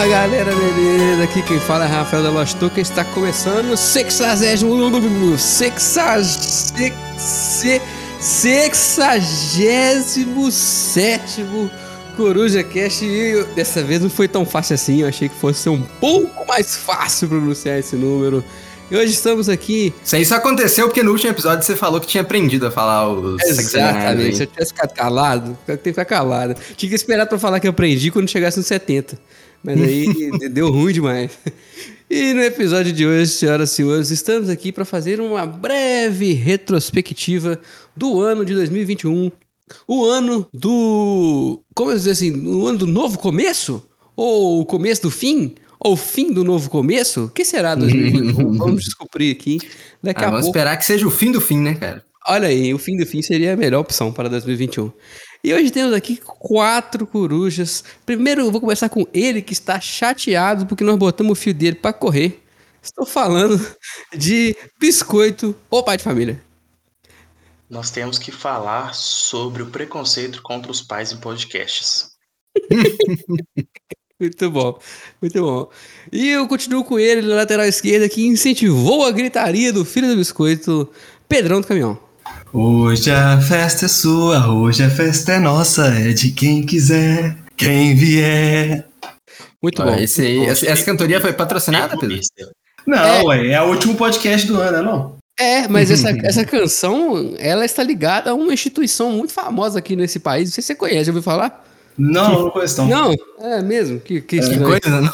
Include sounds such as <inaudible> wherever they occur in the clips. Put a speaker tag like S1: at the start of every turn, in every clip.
S1: Fala galera, beleza? Aqui quem fala é Rafael da Lost Token. Está começando o 67 67 Coruja Cast. E dessa vez não foi tão fácil assim. Eu achei que fosse ser um pouco mais fácil pronunciar esse número. E hoje estamos aqui.
S2: Isso, isso aconteceu porque no último episódio você falou que tinha aprendido a falar os
S1: Exatamente. Se eu tivesse ficado calado, tenho que ficar calado. Tinha que esperar pra falar que eu aprendi quando chegasse nos 70. Mas aí <laughs> deu ruim demais. E no episódio de hoje, senhoras e senhores, estamos aqui para fazer uma breve retrospectiva do ano de 2021. O ano do. Como eu dizer assim? O ano do novo começo? Ou o começo do fim? Ou o fim do novo começo? O que será 2021? <laughs> vamos descobrir aqui daqui
S2: ah,
S1: a
S2: vamos
S1: pouco.
S2: esperar que seja o fim do fim, né, cara?
S1: Olha aí, o fim do fim seria a melhor opção para 2021. E hoje temos aqui quatro corujas. Primeiro eu vou começar com ele que está chateado porque nós botamos o fio dele para correr. Estou falando de biscoito ou pai de família.
S3: Nós temos que falar sobre o preconceito contra os pais em podcasts. <laughs>
S1: Muito bom, muito bom. E eu continuo com ele na lateral esquerda que incentivou a gritaria do filho do biscoito, Pedrão do Caminhão.
S4: Hoje a festa é sua, hoje a festa é nossa, é de quem quiser, quem vier.
S1: Muito
S2: Ó,
S1: bom.
S2: esse aí- essa, essa cantoria foi patrocinada, Pedro?
S4: Não,
S1: É.
S4: ué, é o último podcast do ano, não?
S1: É, mas <laughs> essa, essa canção, ela está ligada a uma instituição muito famosa aqui nesse país. Não sei se você conhece, já ouviu falar?
S4: Não, não conheço não.
S1: Não, é mesmo? Que, que
S2: Que
S1: estranho.
S2: coisa, não?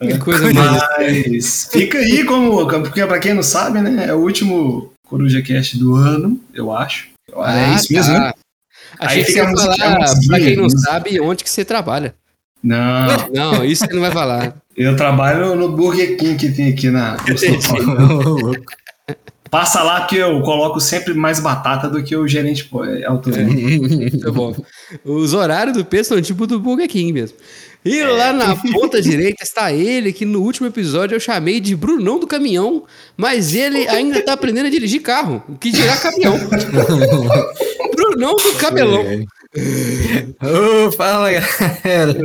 S1: Que coisa mais.
S4: Mas fica aí como, porque pra quem não sabe, né, é o último Coruja Cast do ano, eu acho. é isso mesmo, né?
S1: Achei
S4: Aí
S1: que você ia falar, pra quem não
S4: música.
S1: sabe, onde que você trabalha.
S4: Não, <laughs>
S1: Não, isso você não vai falar.
S4: eu trabalho no Burger King que tem aqui na... <laughs> Passa lá que eu coloco sempre mais batata do que o gerente pô, é.
S1: Muito bom. Os horários do Pedro são tipo do Burger King mesmo. E lá na ponta direita está ele, que no último episódio eu chamei de Brunão do Caminhão, mas ele ainda tá aprendendo a dirigir carro, o que dirá caminhão. <laughs> Brunão do Cabelão.
S2: Ô, fala, galera.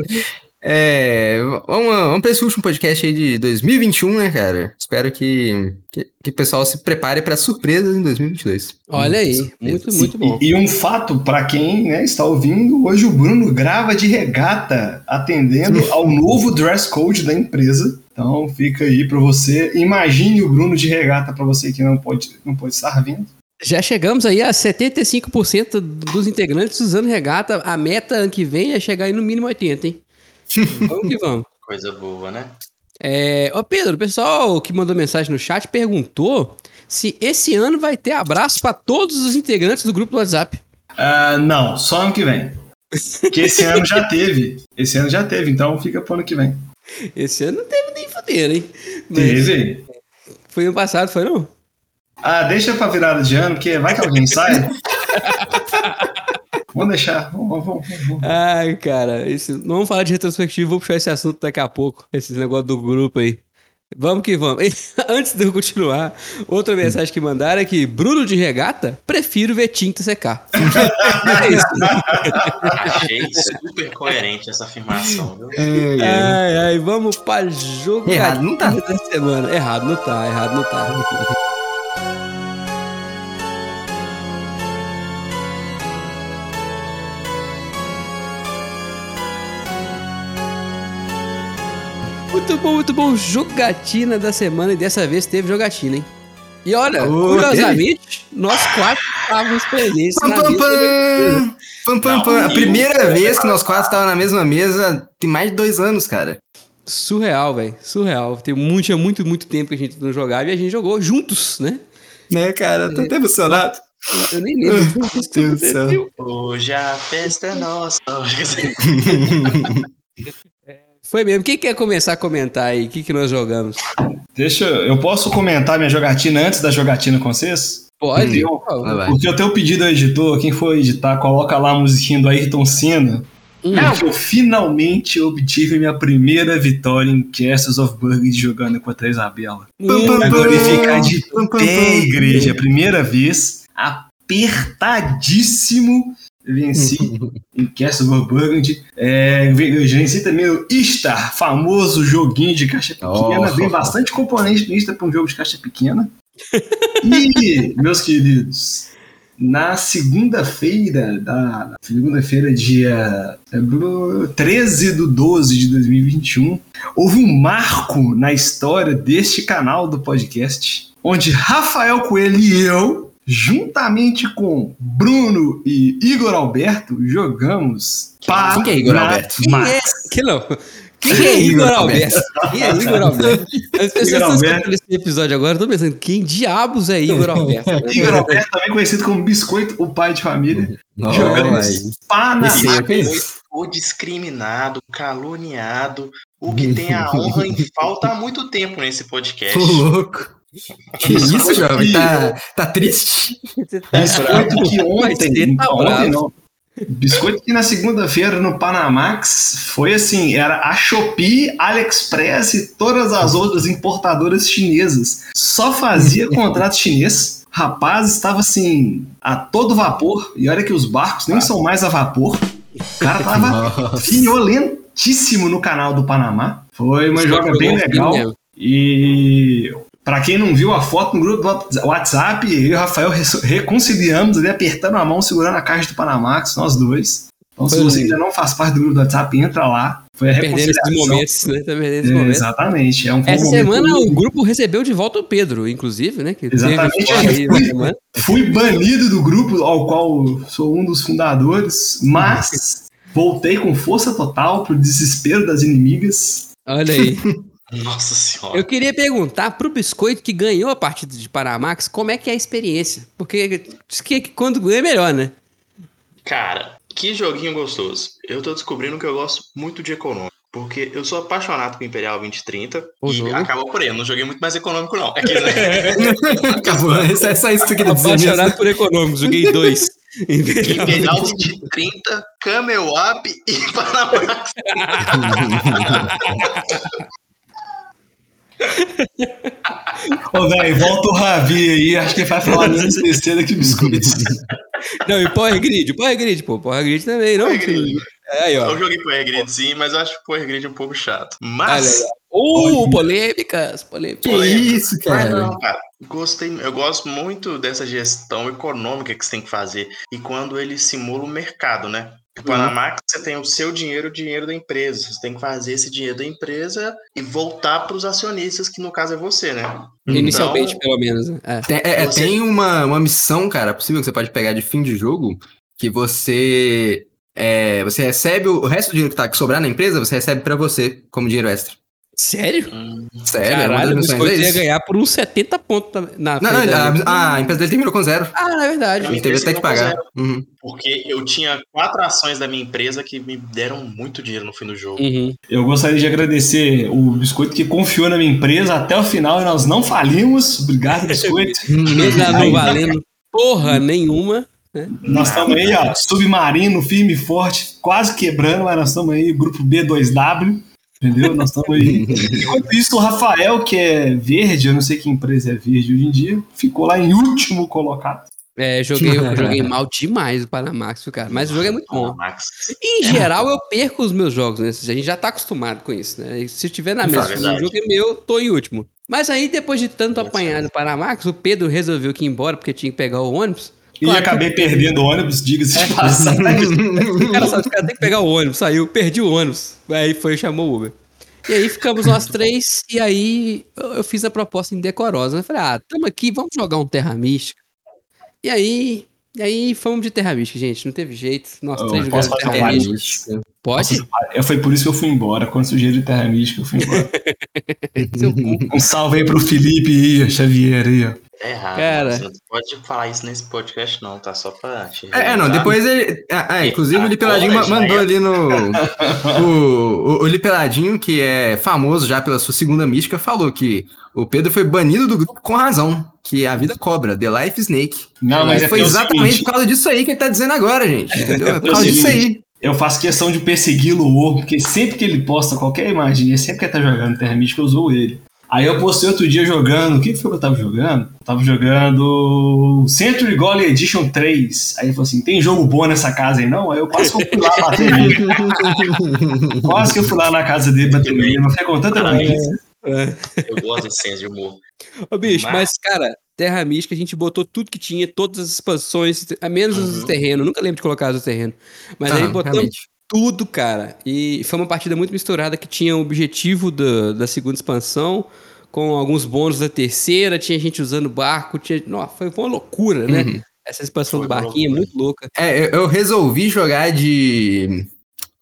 S2: É, vamos, vamos para esse último podcast aí de 2021, né, cara? Espero que, que, que o pessoal se prepare para surpresas em 2022.
S1: Olha aí, muito, muito bom.
S4: E, e um fato para quem né, está ouvindo, hoje o Bruno grava de regata, atendendo <laughs> ao novo dress code da empresa. Então fica aí para você. Imagine o Bruno de regata para você que não pode, não pode estar vindo.
S1: Já chegamos aí a 75% dos integrantes usando regata. A meta ano que vem é chegar aí no mínimo 80, hein? Vamos que vamos.
S3: Coisa boa, né?
S1: É, ô Pedro, o pessoal que mandou mensagem no chat perguntou se esse ano vai ter abraço para todos os integrantes do grupo do WhatsApp.
S4: Ah, não, só ano que vem. Que esse <laughs> ano já teve. Esse ano já teve, então fica pro ano que vem.
S1: Esse ano não teve nem foder, hein? Mas
S4: Teve.
S1: Foi ano passado, foi não?
S4: Ah, deixa pra virada de ano, porque vai que alguém sai. <laughs> Vamos deixar. Vamos, vamos, vamos, vamos.
S1: Ai, cara, esse, não vamos falar de retrospectiva, vou puxar esse assunto daqui a pouco, esse negócio do grupo aí. Vamos que vamos. <laughs> Antes de eu continuar, outra mensagem que mandaram é que Bruno de regata, prefiro ver tinta secar. <laughs> é isso.
S3: Achei super coerente essa afirmação, viu?
S1: Ai, ai, vamos pra jogo
S2: Errado não tá.
S1: da semana. Errado não tá, errado não tá. Muito bom, muito bom. Jogatina da semana e dessa vez teve jogatina, hein? E olha,
S2: Ô,
S1: curiosamente, nós quatro estávamos presentes
S2: Pam,
S1: na
S2: pam, pam. Pam, pam, pam. A primeira vez que nós quatro estávamos na mesma mesa tem mais de dois anos, cara.
S1: Surreal, velho. Surreal. Tem muito, tinha muito, muito tempo que a gente não jogava e a gente jogou juntos, né?
S2: Né, cara? Tô até emocionado.
S1: Eu nem lembro.
S2: Meu Deus do céu.
S3: Hoje a festa é nossa. <laughs> <laughs>
S1: Foi mesmo. Quem quer começar a comentar aí? O que, que nós jogamos?
S4: Deixa, eu posso comentar minha jogatina antes da jogatina com vocês?
S1: Pode.
S4: Eu-
S1: por favor.
S2: Vai, vai.
S4: Porque eu tenho pedido ao editor, quem for editar, coloca lá a musiquinha do Ayrton Senna.
S1: Hum.
S4: Eu finalmente obtive minha primeira vitória em Castles of Burgundy jogando contra a Isabela.
S1: Hum,
S4: Pra glorificar de pé, igreja. Primeira vez, apertadíssimo. Venci <laughs> em Castle of Burgundy. É, venci também o Istar, famoso joguinho de caixa pequena.
S2: Oh.
S4: Vem bastante componente do Istar para um jogo de caixa pequena. E, meus queridos, na segunda-feira, da segunda-feira, dia é, 13 de 12 de 2021, houve um marco na história deste canal do podcast, onde Rafael Coelho e eu, juntamente com Bruno e Igor Alberto, jogamos para
S2: Quem que é Igor Alberto?
S1: Quem é? Que não. Quem é Igor Alberto? Quem é <laughs> Igor Alberto? As pessoas
S4: Igor
S1: estão
S4: Alberto.
S1: escutando esse episódio agora, estão pensando, quem diabos é Igor Alberto? <laughs>
S4: Igor Alberto, também conhecido como Biscoito, o pai de família.
S2: Não,
S4: Jogamos. Panamá.
S3: O discriminado, caluniado, o que <laughs> tem a honra em falta há muito tempo nesse podcast.
S2: Tô louco. Que isso, jovem? Tá, tá triste?
S1: Você tá
S4: Biscoito que ontem,
S1: você tá
S4: não, ontem não. Biscoito que na segunda-feira no Panamax foi assim, era a Shopee, AliExpress e todas as outras importadoras chinesas. Só fazia <laughs> contrato chinês. Rapaz, estava assim, a todo vapor. E olha que os barcos nem são mais a vapor. O cara tava
S2: Nossa.
S4: violentíssimo no canal do Panamá. Foi uma
S1: Só
S4: joga bem
S1: um filme
S4: legal.
S1: mesmo.
S4: E pra quem não viu a foto no grupo do WhatsApp, eu e o Rafael re- reconciliamos ali, apertando a mão, segurando a caixa do Panamax, nós dois. Então, se
S1: Foi
S4: você
S1: lindo.
S4: ainda não faz parte do grupo do WhatsApp, entra lá. Foi a
S1: esses
S4: reconciliação.
S1: momentos, né? Tá esses
S4: É,
S1: momentos.
S4: exatamente. É um,
S1: Essa semana o grupo recebeu de volta o Pedro, inclusive, né? Que
S4: Exatamente.
S1: aí semana.
S4: Fui banido do grupo ao qual sou um dos fundadores, mas <laughs> voltei com força total pro desespero das inimigas.
S1: Olha aí. <laughs>
S3: Nossa senhora.
S1: Eu queria perguntar pro Biscoito que ganhou a partida de Panamax, como é que é a experiência? Porque diz que quando ganha é melhor, né?
S3: Cara, que joguinho gostoso. Eu tô descobrindo que eu gosto muito de econômico. Porque eu sou apaixonado com Imperial 2030
S1: O
S3: e
S1: jogo.
S3: acabou por aí. Eu não joguei muito mais econômico, não. É que, né? <laughs>
S2: Acabou. É só- é só isso que eu queria dizer mesmo.
S1: Apaixonado por econômico, joguei dois.
S3: Imperial 2030, Camel Up e Panamax. <laughs>
S4: Ô, velho, volta o Ravi aí, acho que ele vai falar menos besteira que biscoitos.
S1: Não, e Power Grid, Power Grid, pô, Power Grid também, não?
S3: Power Grid.
S1: É aí, ó.
S3: Eu joguei Power Grid sim, mas eu acho o Power Grid um pouco chato. Mas.
S1: Uh, polêmicas, polêmicas.
S2: Que isso,
S3: Mas
S2: cara?
S3: não, cara. Gostei, eu gosto muito dessa gestão econômica que você tem que fazer. E quando ele simula o mercado, né? O Panamax, você tem o seu dinheiro, o dinheiro da empresa. Você tem que fazer esse dinheiro da empresa e voltar para os acionistas, que no caso é você, né?
S1: Inicialmente,
S3: Então,
S1: pelo menos. né? É.
S2: Tem, é, é,
S3: Você-
S2: tem uma, uma missão, cara, possível que você pode pegar de fim de jogo, que você é, você recebe o, resto do dinheiro que tá que sobrar na empresa, você recebe pra você como dinheiro extra.
S1: Sério?
S3: hum,
S2: Sério, é uma
S1: Caralho, o Biscoito
S2: é
S1: ia ganhar por uns 70 pontos na
S2: Não, não, a, a empresa dele terminou com zero.
S1: Ah, na verdade.
S2: Ele teve até que pagar. Uhum.
S3: porque eu tinha quatro ações da minha empresa que me deram muito dinheiro no fim do jogo.
S1: Uhum.
S4: Eu gostaria de agradecer o Biscoito que confiou na minha empresa até o final e nós não falimos. Obrigado, Biscoito. <laughs>
S1: Mesmo não valendo porra nenhuma.
S4: Nós estamos aí, ó, submarino, firme e forte, quase quebrando, mas nós estamos aí, grupo B2W, entendeu? Nós estamos aí. <laughs> Enquanto isso, o Rafael, que é verde, eu não sei que empresa é verde hoje em dia, ficou lá em último colocado.
S1: É, joguei, eu joguei mal demais o Panamax, cara. Mas o jogo é muito bom.
S3: Panamax.
S1: Em geral, eu perco os meus jogos, né? A gente já tá acostumado com isso, né? E se tiver na
S3: é
S1: mesa, o jogo é meu, tô em último. Mas aí, depois de tanto
S3: Isso
S1: apanhar no Panamax, o Pedro resolveu que ir embora porque tinha que pegar o ônibus.
S4: E
S1: Claro que-
S4: acabei perdendo o ônibus, diga-se de passagem. <laughs>
S1: O cara sabe, o cara tem que pegar o ônibus, saiu, perdi o ônibus. Aí foi e chamou o Uber. E aí ficamos nós <laughs> três, e aí eu eu fiz a proposta indecorosa. Eu falei, ah, tamo aqui, vamos jogar um Terra Mística. E aí, e aí fomos de Terra Mística, gente, não teve jeito. Nós
S4: Eu
S1: três
S4: um
S1: Terra
S4: parênteses?
S1: Mística. Pode?
S4: É, Foi por isso que eu fui embora. Quando sujeito de Terra Mística, eu fui embora. <laughs> Um salve aí pro Felipe e Xavier aí, ó.
S3: É errado.
S1: Cara.
S3: Você não pode falar isso nesse podcast, não, tá? Só pra te
S2: É, é, não, depois ele. Ah, ah, inclusive o Lipeladinho mandou
S3: é.
S2: ali no. <laughs> O, o, o Lipeladinho, que é famoso já pela sua segunda mística, falou que o Pedro foi banido do grupo com razão. Que a vida cobra, The Life Snake.
S4: Não, mas é
S2: foi
S4: é
S2: exatamente
S4: seguinte,
S2: por causa disso aí que ele tá dizendo agora, gente. Entendeu? É por
S4: É
S2: causa disso aí.
S4: Eu faço questão de persegui-lo, o porque sempre que ele posta qualquer imagem, sempre que ele tá jogando Terra Mística, eu usou ele. Aí eu postei outro dia jogando. O que foi que eu tava jogando? Eu tava jogando Century Golem Edition 3. Aí ele falou assim: tem jogo bom nessa casa aí não? Aí eu quase que eu fui lá bater nele. <laughs> quase que eu fui lá na casa dele bater nele. Mas foi com tanta preguiça.
S3: Eu gosto desse senso de humor.
S1: Ô, bicho,
S3: Mas-
S1: mas, cara, Terra Mística a gente botou tudo que tinha, todas as expansões, a menos os
S3: Uhum.
S1: terrenos. Nunca lembro de colocar os terrenos. Mas aí
S2: Ah,
S1: botamos
S2: realmente.
S1: Tudo, cara. E foi uma partida muito misturada que tinha o objetivo da, da segunda expansão, com alguns bônus da terceira, tinha gente usando barco, tinha. Nossa, foi uma loucura, né?
S2: Uhum.
S1: Essa expansão
S3: Foi
S1: do barquinho é muito louca.
S2: É, eu, eu resolvi jogar de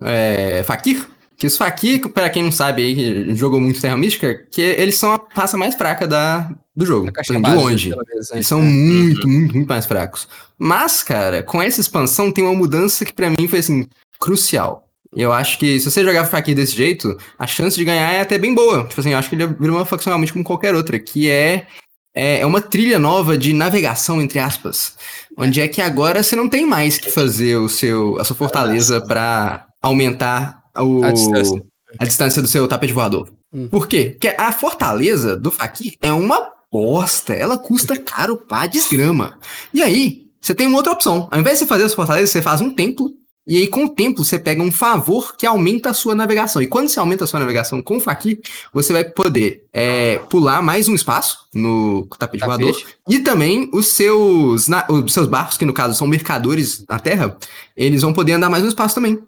S2: é, Fakir. Que os Fakir, pra quem não sabe aí, que jogou muito Terra Mística, que eles são a raça mais fraca da, do jogo. De
S1: base,
S2: longe.
S1: menos, né?
S2: Eles são muito, muito, muito mais fracos. Mas, cara, com essa expansão tem uma mudança que pra mim foi assim, crucial. Eu acho que se você jogar Fakir desse jeito, a chance de ganhar é até bem boa. Tipo assim, eu acho que ele vira uma faccionalmente como qualquer outra, que é, é é uma trilha nova de navegação, entre aspas. Onde é que agora você não tem mais que fazer o seu, a sua fortaleza pra aumentar o,
S1: A distância.
S2: a distância do seu tapete voador.
S1: Hum.
S2: Por quê? Porque a fortaleza do Fakir é uma bosta. Ela custa caro pra desgrama. E aí, você tem uma outra opção. Ao invés de você fazer a sua fortaleza, você faz um templo. E aí, com o templo, você pega um favor que aumenta a sua navegação. E quando você aumenta a sua navegação com o Fakir, você vai poder é, pular mais um espaço no tapete voador. E também os seus, na- os seus barcos, que no caso são mercadores na Terra, eles vão poder andar mais um espaço também.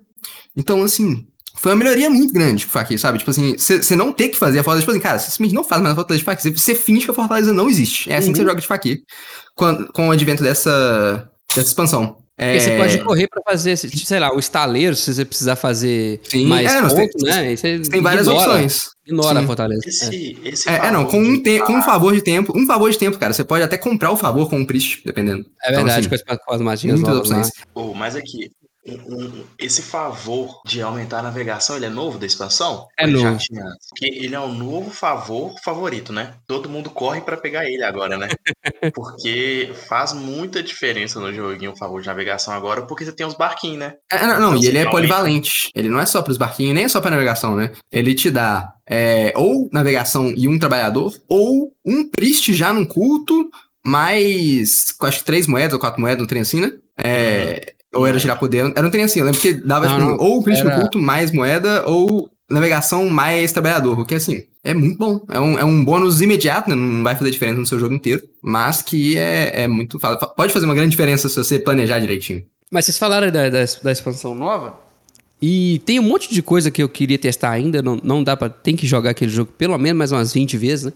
S2: Então, assim, foi uma melhoria muito grande pro Fakir, sabe? Tipo assim, você não ter que fazer a fortaleza. Tipo assim, cara, você simplesmente não faz mais a fortaleza de Fakir. Você finge que a fortaleza não existe. É assim que você
S1: Uhum.
S2: joga de Fakir. Com, com o advento dessa, dessa expansão. É,
S1: Porque você pode correr pra fazer, sei lá, o estaleiro, se você precisar fazer
S2: Sim,
S1: mais
S2: é,
S1: ponto,
S2: tem-
S1: né? Você
S2: tem várias
S1: ignora,
S2: opções.
S1: Ignora
S2: Sim.
S1: a fortaleza. É.
S3: Esse, esse
S2: É, é, não, com um, te- com um favor de tempo, um favor de tempo, cara, você pode até comprar o favor com um priest, dependendo.
S1: É verdade,
S2: Então,
S1: com, as, com as magias
S2: Muitas
S1: novas
S2: opções.
S3: Pô, mas aqui, um- um- esse favor de aumentar a navegação, ele é novo da expansão?
S1: É
S3: ele
S1: novo.
S3: Porque ele é o novo favor favorito, né? Todo mundo corre pra pegar ele agora, né? <laughs> Porque faz muita diferença no joguinho o favor de navegação agora, porque você tem os barquinhos, né?
S2: É, não, não,
S3: Então,
S2: e ele é
S3: realmente-
S2: polivalente. Ele não é só pros barquinhos, nem é só pra navegação, né? Ele te dá é, ou navegação e um trabalhador, ou um priest já num culto, mais acho que três moedas ou quatro moedas, um trem assim, né? É, Ou era girar poder. Era um trem assim, eu lembro que dava
S1: Não,
S2: tipo,
S1: não,
S2: ou o priest
S1: era-
S2: culto mais moeda, ou navegação mais trabalhador. O que assim, é muito bom. É um, é um bônus imediato, né? Não vai fazer diferença no seu jogo inteiro, mas que é, é muito. Pode fazer uma grande diferença se você planejar direitinho.
S1: Mas vocês falaram da, da, da expansão nova. E tem um monte de coisa que eu queria testar ainda. Não, não dá pra. Tem que jogar aquele jogo pelo menos mais umas 20 vezes, né?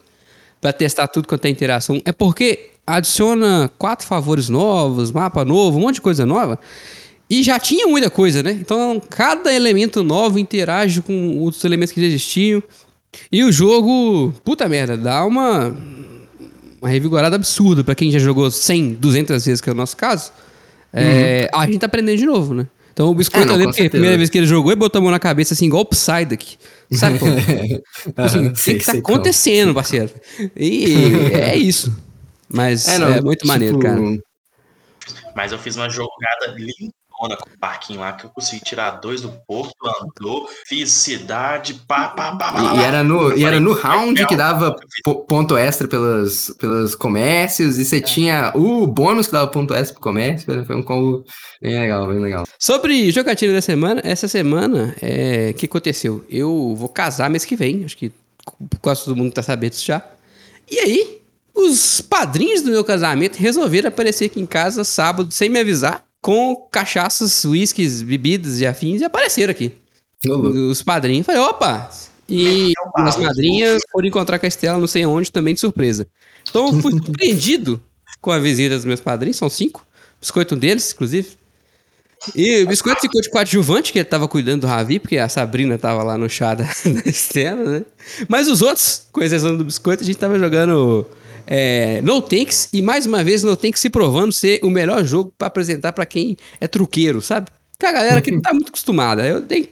S1: Pra testar tudo quanto é interação. É porque adiciona quatro favores novos, mapa novo, um monte de coisa nova. E já tinha muita coisa, né? Então cada elemento novo interage com outros elementos que já existiam. E o jogo, puta merda, dá uma, uma revigorada absurda pra quem já jogou 100, 200 vezes, que é o nosso caso. É, A gente tá aprendendo de novo, né? Então o Biscoito,
S2: É, não,
S1: eu lembro que a primeira vez que ele jogou, ele botou a mão na cabeça assim, igual o Psyduck. Sabe, <laughs> pô? Assim, o que,
S2: Sei,
S1: que tá
S2: sei como.
S1: acontecendo, parceiro? E é isso. Mas é,
S2: não,
S1: muito
S2: tipo,
S1: maneiro, cara.
S3: Mas eu fiz uma jogada lindona com o parquinho lá, que eu consegui tirar dois do porto, andou, fiz cidade, pá, pá, pá, pá,
S2: E, e era no, e era no round que dava ponto extra pelas, pelos comércios, e você tinha o bônus que dava ponto extra pro comércio. Foi um combo bem legal, bem legal.
S1: Sobre jogatina da semana, essa semana, é, o que aconteceu? Eu vou casar mês que vem, acho que quase todo mundo tá sabendo disso já. E aí, os padrinhos do meu casamento resolveram aparecer aqui em casa sábado, sem me avisar, com cachaças, uísques, bebidas e afins, e apareceram aqui.
S2: Louco.
S1: Os padrinhos. Falei, opa! E as madrinhas foram encontrar com a Estela não sei onde, também de surpresa. Então eu fui <laughs> surpreendido com a visita dos meus padrinhos, são cinco. Biscoito um deles, inclusive. E o Biscoito ficou de coadjuvante, que ele tava cuidando do Ravi, porque a Sabrina tava lá no chá da, <laughs> da Estela, né? Mas os outros, com exceção do Biscoito, a gente tava jogando é, No Tanks, e mais uma vez No Tanks se provando ser o melhor jogo pra apresentar pra quem é truqueiro, sabe? Que a galera que não tá muito acostumada. Eu dei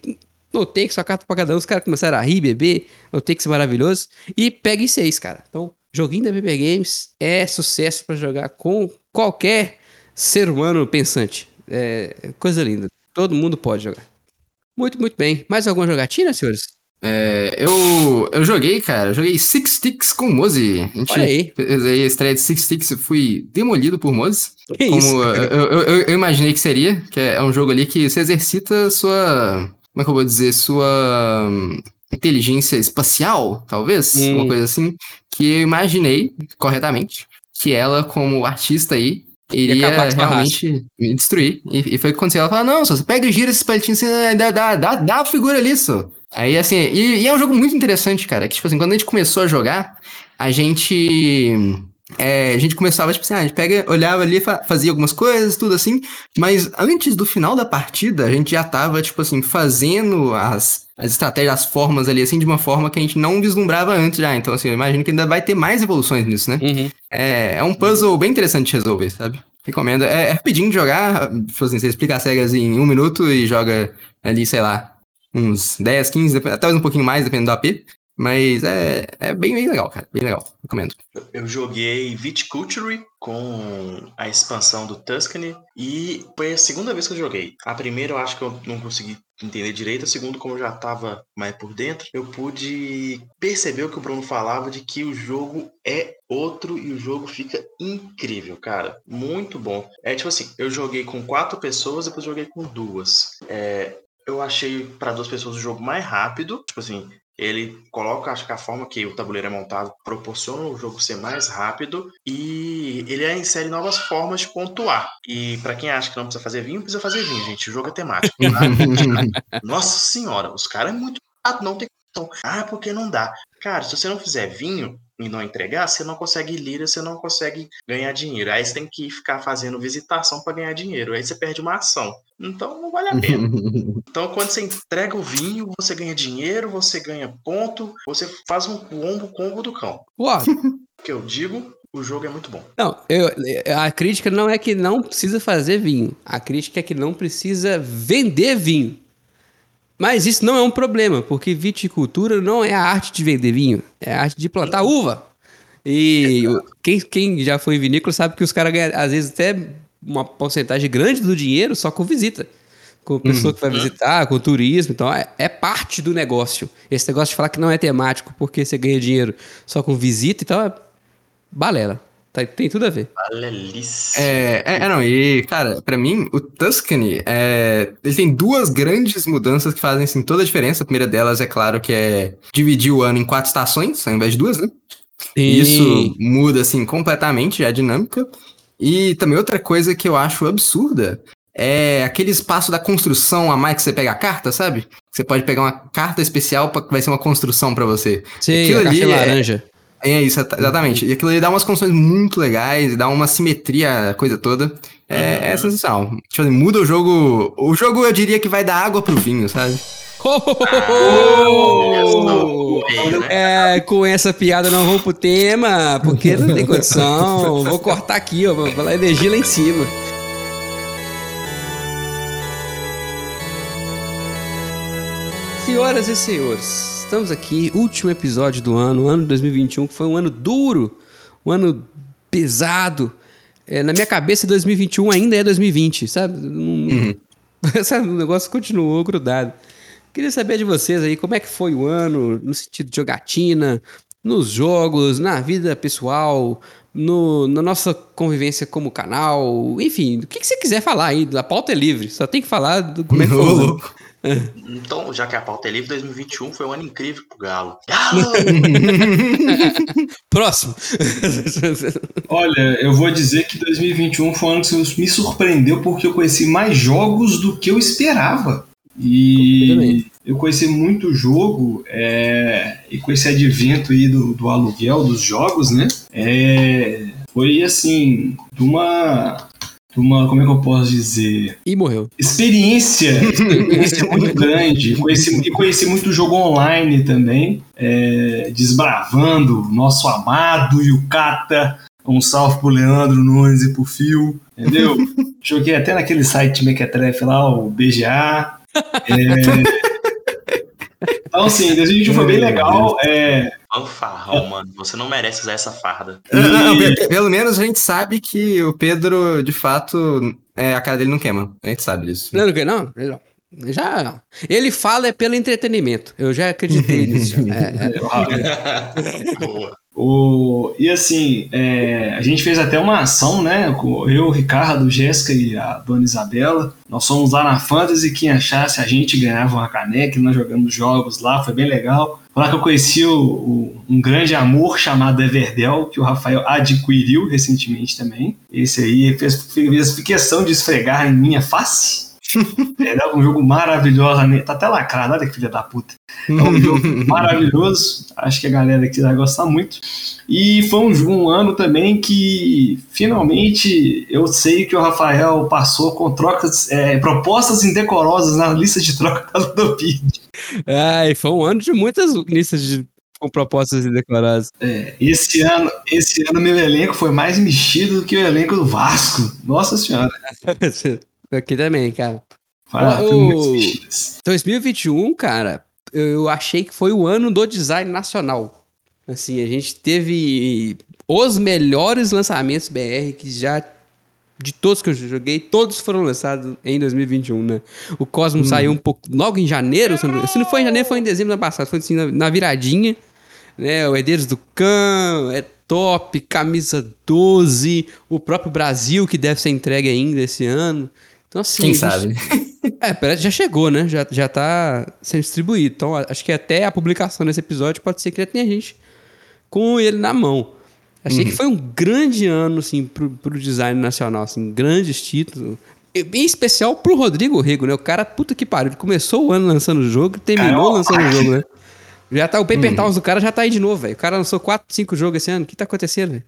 S1: No Tanks, só carta pra cada um, os caras começaram a rir, beber, No Tanks maravilhoso, e pega em seis, cara. Então, joguinho da BB Games é sucesso pra jogar com qualquer ser humano pensante. É coisa linda. Todo mundo pode jogar. Muito, muito bem. Mais alguma jogatina, senhores?
S2: É, eu, eu joguei, cara, eu joguei Six Sticks com Mozi. A gente
S1: Olha aí.
S2: fez aí a estreia de Six Sticks, eu fui demolido por Mozi.
S1: Que
S2: Como
S1: isso?
S2: eu, eu, eu- imaginei que seria, que é um jogo ali que você exercita sua. Como é que eu vou dizer? Sua hum, inteligência espacial, talvez?
S1: Hum.
S2: Uma coisa assim. Que eu imaginei corretamente que ela, como artista aí, iria realmente me destruir. E, e foi o que aconteceu. Ela falou: não, só, você pega e gira esse palitinho, você dá, dá, dá, dá a figura ali, só. Aí, assim, e, e é um jogo muito interessante, cara. Que, tipo assim, quando a gente começou a jogar, a gente. é, a gente começava, tipo assim, ah, a gente pega, olhava ali, fa- fazia algumas coisas, tudo assim, mas antes do final da partida, a gente já tava, tipo assim, fazendo as, as estratégias, as formas ali, assim, de uma forma que a gente não vislumbrava antes já. Então, assim, eu imagino que ainda vai ter mais evoluções nisso, né?
S1: Uhum.
S2: É, é um puzzle bem interessante de resolver, sabe? Recomendo. É, é rapidinho de jogar, tipo assim, você explica as regras em um minuto e joga ali, sei lá, uns 10, 15, dep- até um pouquinho mais, dependendo do AP. Mas é, é bem, bem legal, cara. Bem legal. Recomendo.
S3: Eu joguei Viticulture com a expansão do Tuscany e foi a segunda vez que eu joguei. A primeira eu acho que eu não consegui entender direito, a segunda, como eu já estava mais por dentro, eu pude perceber o que o Bruno falava de que o jogo é outro e o jogo fica incrível, cara. Muito bom. É tipo assim, eu joguei com quatro pessoas, depois joguei com duas. É, eu achei para duas pessoas o jogo mais rápido, tipo assim, ele coloca, acho que a forma que o tabuleiro é montado proporciona o jogo ser mais rápido e ele insere novas formas de pontuar. E pra quem acha que não precisa fazer vinho, precisa fazer vinho, gente. O jogo é temático. tá? <laughs> Nossa senhora, os caras é muito chato, não tem. Ah, porque não dá. Cara, se você não fizer vinho e não entregar, você não consegue lira, você não consegue ganhar dinheiro. Aí você tem que ficar fazendo visitação para ganhar dinheiro. Aí você perde uma ação. Então não vale a pena. <laughs> Então, quando você entrega o vinho, você ganha dinheiro, você ganha ponto, você faz um combo combo do cão.
S1: Uau.
S3: O que eu digo, o jogo é muito bom.
S1: Não, eu- a crítica não é que não precisa fazer vinho. A crítica é que não precisa vender vinho. Mas isso não é um problema, porque viticultura não é a arte de vender vinho, é a arte de plantar uva. E o- quem, quem já foi em vinícola sabe que os caras ganham, às vezes, até uma porcentagem grande do dinheiro só com visita. Com pessoa que vai visitar, com turismo. Então, é, é parte do negócio. Esse negócio de falar que não é temático porque você ganha dinheiro só com visita, então é balela. Tá- tem tudo a ver.
S3: Valelice.
S2: É, é, é, não, e, cara, pra mim, o Tuscany, é, ele tem duas grandes mudanças que fazem, assim, toda a diferença. A primeira delas, é claro, que é dividir o ano em quatro estações, ao invés de duas, né? E Isso muda, assim, completamente a dinâmica. E também outra coisa que eu acho absurda é aquele espaço da construção a mais que você pega a carta, sabe? Você pode pegar uma carta especial pra, que vai ser uma construção pra você.
S1: Sim,
S2: Aquilo
S1: a caixa
S2: ali é-
S1: laranja.
S2: É isso, exa- exatamente. E aquilo ali dá umas construções muito legais, e dá uma simetria, a coisa toda. É, é sensacional. Tipo assim, muda o jogo. O jogo eu diria que vai dar água pro vinho, sabe?
S1: Oh! É, com essa piada não vou pro tema, porque não tem condição. Vou cortar aqui, ó, vou falar energia lá em cima. Senhoras e senhores, estamos aqui, último episódio do ano, ano de 2021, que foi um ano duro, um ano pesado. É, na minha cabeça, 2021 ainda é 2020, sabe? <laughs> Sabe? O negócio continuou grudado. Queria saber de vocês aí, como é que foi o ano, no sentido de jogatina, nos jogos, na vida pessoal, no, na nossa convivência como canal, enfim, o que, que você quiser falar aí, a pauta é livre, só tem que falar do como é que foi.
S3: Então, já que a pauta é livre, 2021 foi um ano incrível pro Galo. Galo! <laughs>
S1: Próximo.
S4: Olha, eu vou dizer que 2021 foi um ano que me surpreendeu porque eu conheci mais jogos do que eu esperava.
S1: Eu
S4: E
S1: também.
S4: eu conheci muito jogo é, e com esse advento aí do, do aluguel dos jogos, né? É, foi assim, de uma, uma. Como é que eu posso dizer?
S1: E morreu.
S4: experiência, <laughs> experiência muito grande. Conheci, e conheci muito jogo online também, é, desbravando nosso amado Yukata. Um salve pro Leandro Nunes e pro Fio, entendeu? <laughs> Joguei até naquele site Mequetrefe lá, o BGA. <laughs> É... Então, assim, 2021 foi bem legal. É,
S3: Fanfarrão, mano. Você não merece usar essa farda.
S2: Não, não, pe- pe- pelo menos a gente sabe que o Pedro, de fato, é, a cara dele não queima. A gente sabe disso.
S1: Não, não, não, não. Já. Ele fala é pelo entretenimento. Eu já acreditei <laughs> nisso. É,
S4: é. <laughs> Boa. O, e assim, é, a gente fez até uma ação, né? Com eu, o Ricardo, Jéssica e a dona Isabela. Nós fomos lá na Fantasy, quem achasse a gente ganhava uma caneca, nós jogamos jogos lá, foi bem legal. Foi lá que eu conheci o, o, um grande amor chamado Everdell, que o Rafael adquiriu recentemente também. Esse aí fez, fez questão de esfregar em minha face. <laughs> É um jogo maravilhoso, tá até lacrado, olha que filha da puta. É um jogo <laughs> maravilhoso, acho que a galera aqui vai gostar muito. E foi um, um, ano também que finalmente eu sei que o Rafael passou com trocas, é, propostas indecorosas na lista de troca da Ludopid.
S1: Ai, foi um ano de muitas listas de com propostas indecorosas.
S4: É, esse ano, esse ano meu elenco foi mais mexido do que o elenco do Vasco. Nossa senhora. <laughs>
S1: Aqui também, cara. Ah, o... 2021, cara, eu achei que foi o ano do design nacional. Assim, a gente teve os melhores lançamentos BR que já de todos que eu joguei, todos foram lançados em 2021, né? O Cosmo hum. saiu um pouco logo em janeiro, se não foi em janeiro, foi em dezembro do ano passado, foi assim na, na viradinha, né? O Herdeiros do Khan, é top, camisa 12, o próprio Brasil que deve ser entregue ainda esse ano.
S2: Então, assim. Quem sabe? <laughs>
S1: É, já chegou, né? Já, já tá sendo distribuído. Então, acho que até a publicação desse episódio pode ser que já tenha gente com ele na mão. Achei uhum. que foi um grande ano, assim, pro, pro design nacional, assim, grandes títulos. Em especial pro Rodrigo Rego, né? O cara, puta que pariu, ele começou o ano lançando o jogo e terminou lançando o jogo, <laughs> né? Já tá, o Paper uhum. Towns do cara já tá aí de novo, velho. O cara lançou 4, 5 jogos esse ano. O que tá acontecendo, velho?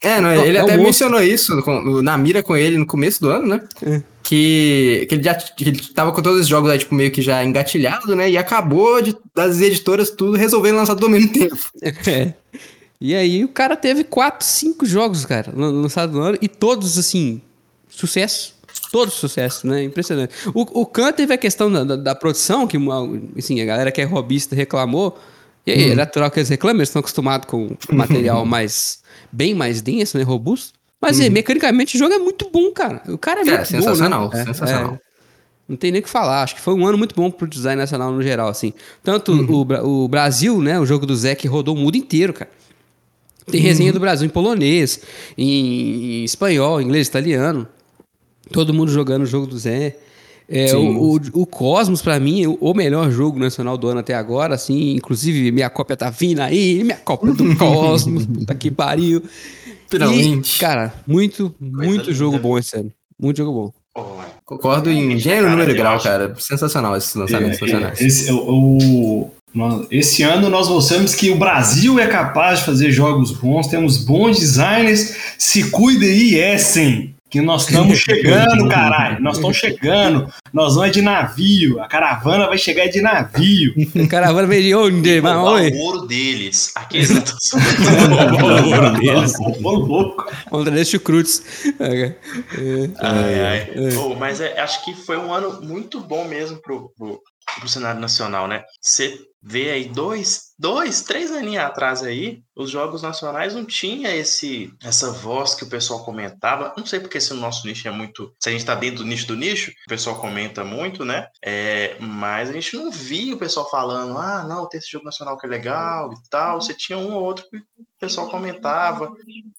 S2: É, não, ele é até mencionou isso na mira com ele no começo do ano, né? É. Que, que ele já que ele tava com todos os jogos aí, tipo, meio que já engatilhado, né? E acabou de, das editoras tudo resolvendo lançar ao mesmo tempo. <laughs>
S1: É. E aí o cara teve quatro, cinco jogos, cara, lançados no ano, e todos, assim, sucesso. Todos sucesso, né? Impressionante. O, o Khan teve a questão da, da, da, produção, que assim, a galera que é robista reclamou. E aí, hum. é natural que eles reclamam, eles estão acostumados com <laughs> material mais bem mais denso, né? Robusto. Mas uhum. mecanicamente o jogo é muito bom, cara. O cara é, é muito
S2: sensacional,
S1: bom, né?
S2: sensacional. É,
S1: não tem nem o que falar. Acho que foi um ano muito bom pro design nacional no geral, assim. Tanto uhum. o, o Brasil, né? O jogo do Zé que rodou o mundo inteiro, cara. Tem resenha uhum. do Brasil em polonês, em, em espanhol, inglês, italiano. Todo mundo jogando o jogo do Zé. É, o, o, o, Cosmos, para mim, é o melhor jogo nacional do ano até agora, assim, inclusive minha cópia tá vindo aí, minha cópia do <laughs> Cosmos, puta que pariu. Finalmente. E, cara, muito, muito jogo bom esse ano. Muito jogo bom.
S2: Concordo em gênero, número e grau, cara. Sensacional esses lançamentos é,
S4: é, esse, o, o, esse ano nós mostramos que o Brasil é capaz de fazer jogos bons, temos bons designers. Se cuidem e Essen. Que nós estamos chegando, caralho. Nós estamos chegando. Nós vamos é de navio. A caravana vai chegar de navio.
S1: A caravana vem de onde?
S3: Mas,
S1: o
S3: ouro deles. Aqueles <laughs> o
S1: ouro deles. Ô, louco. André Chucrutes.
S3: É. Ai, ai. É. Oh, mas é, acho que foi um ano muito bom mesmo pro, pro, pro cenário nacional, né? Você vê aí dois, dois, três aninhos atrás aí, os jogos nacionais não tinha esse essa voz que o pessoal comentava. Não sei porque se o nosso nicho é muito, se a gente tá dentro do nicho do nicho, o pessoal comenta muito, né? É, mas a gente não via o pessoal falando, ah, não, tem esse jogo nacional que é legal e tal. Você tinha um ou outro que o pessoal comentava.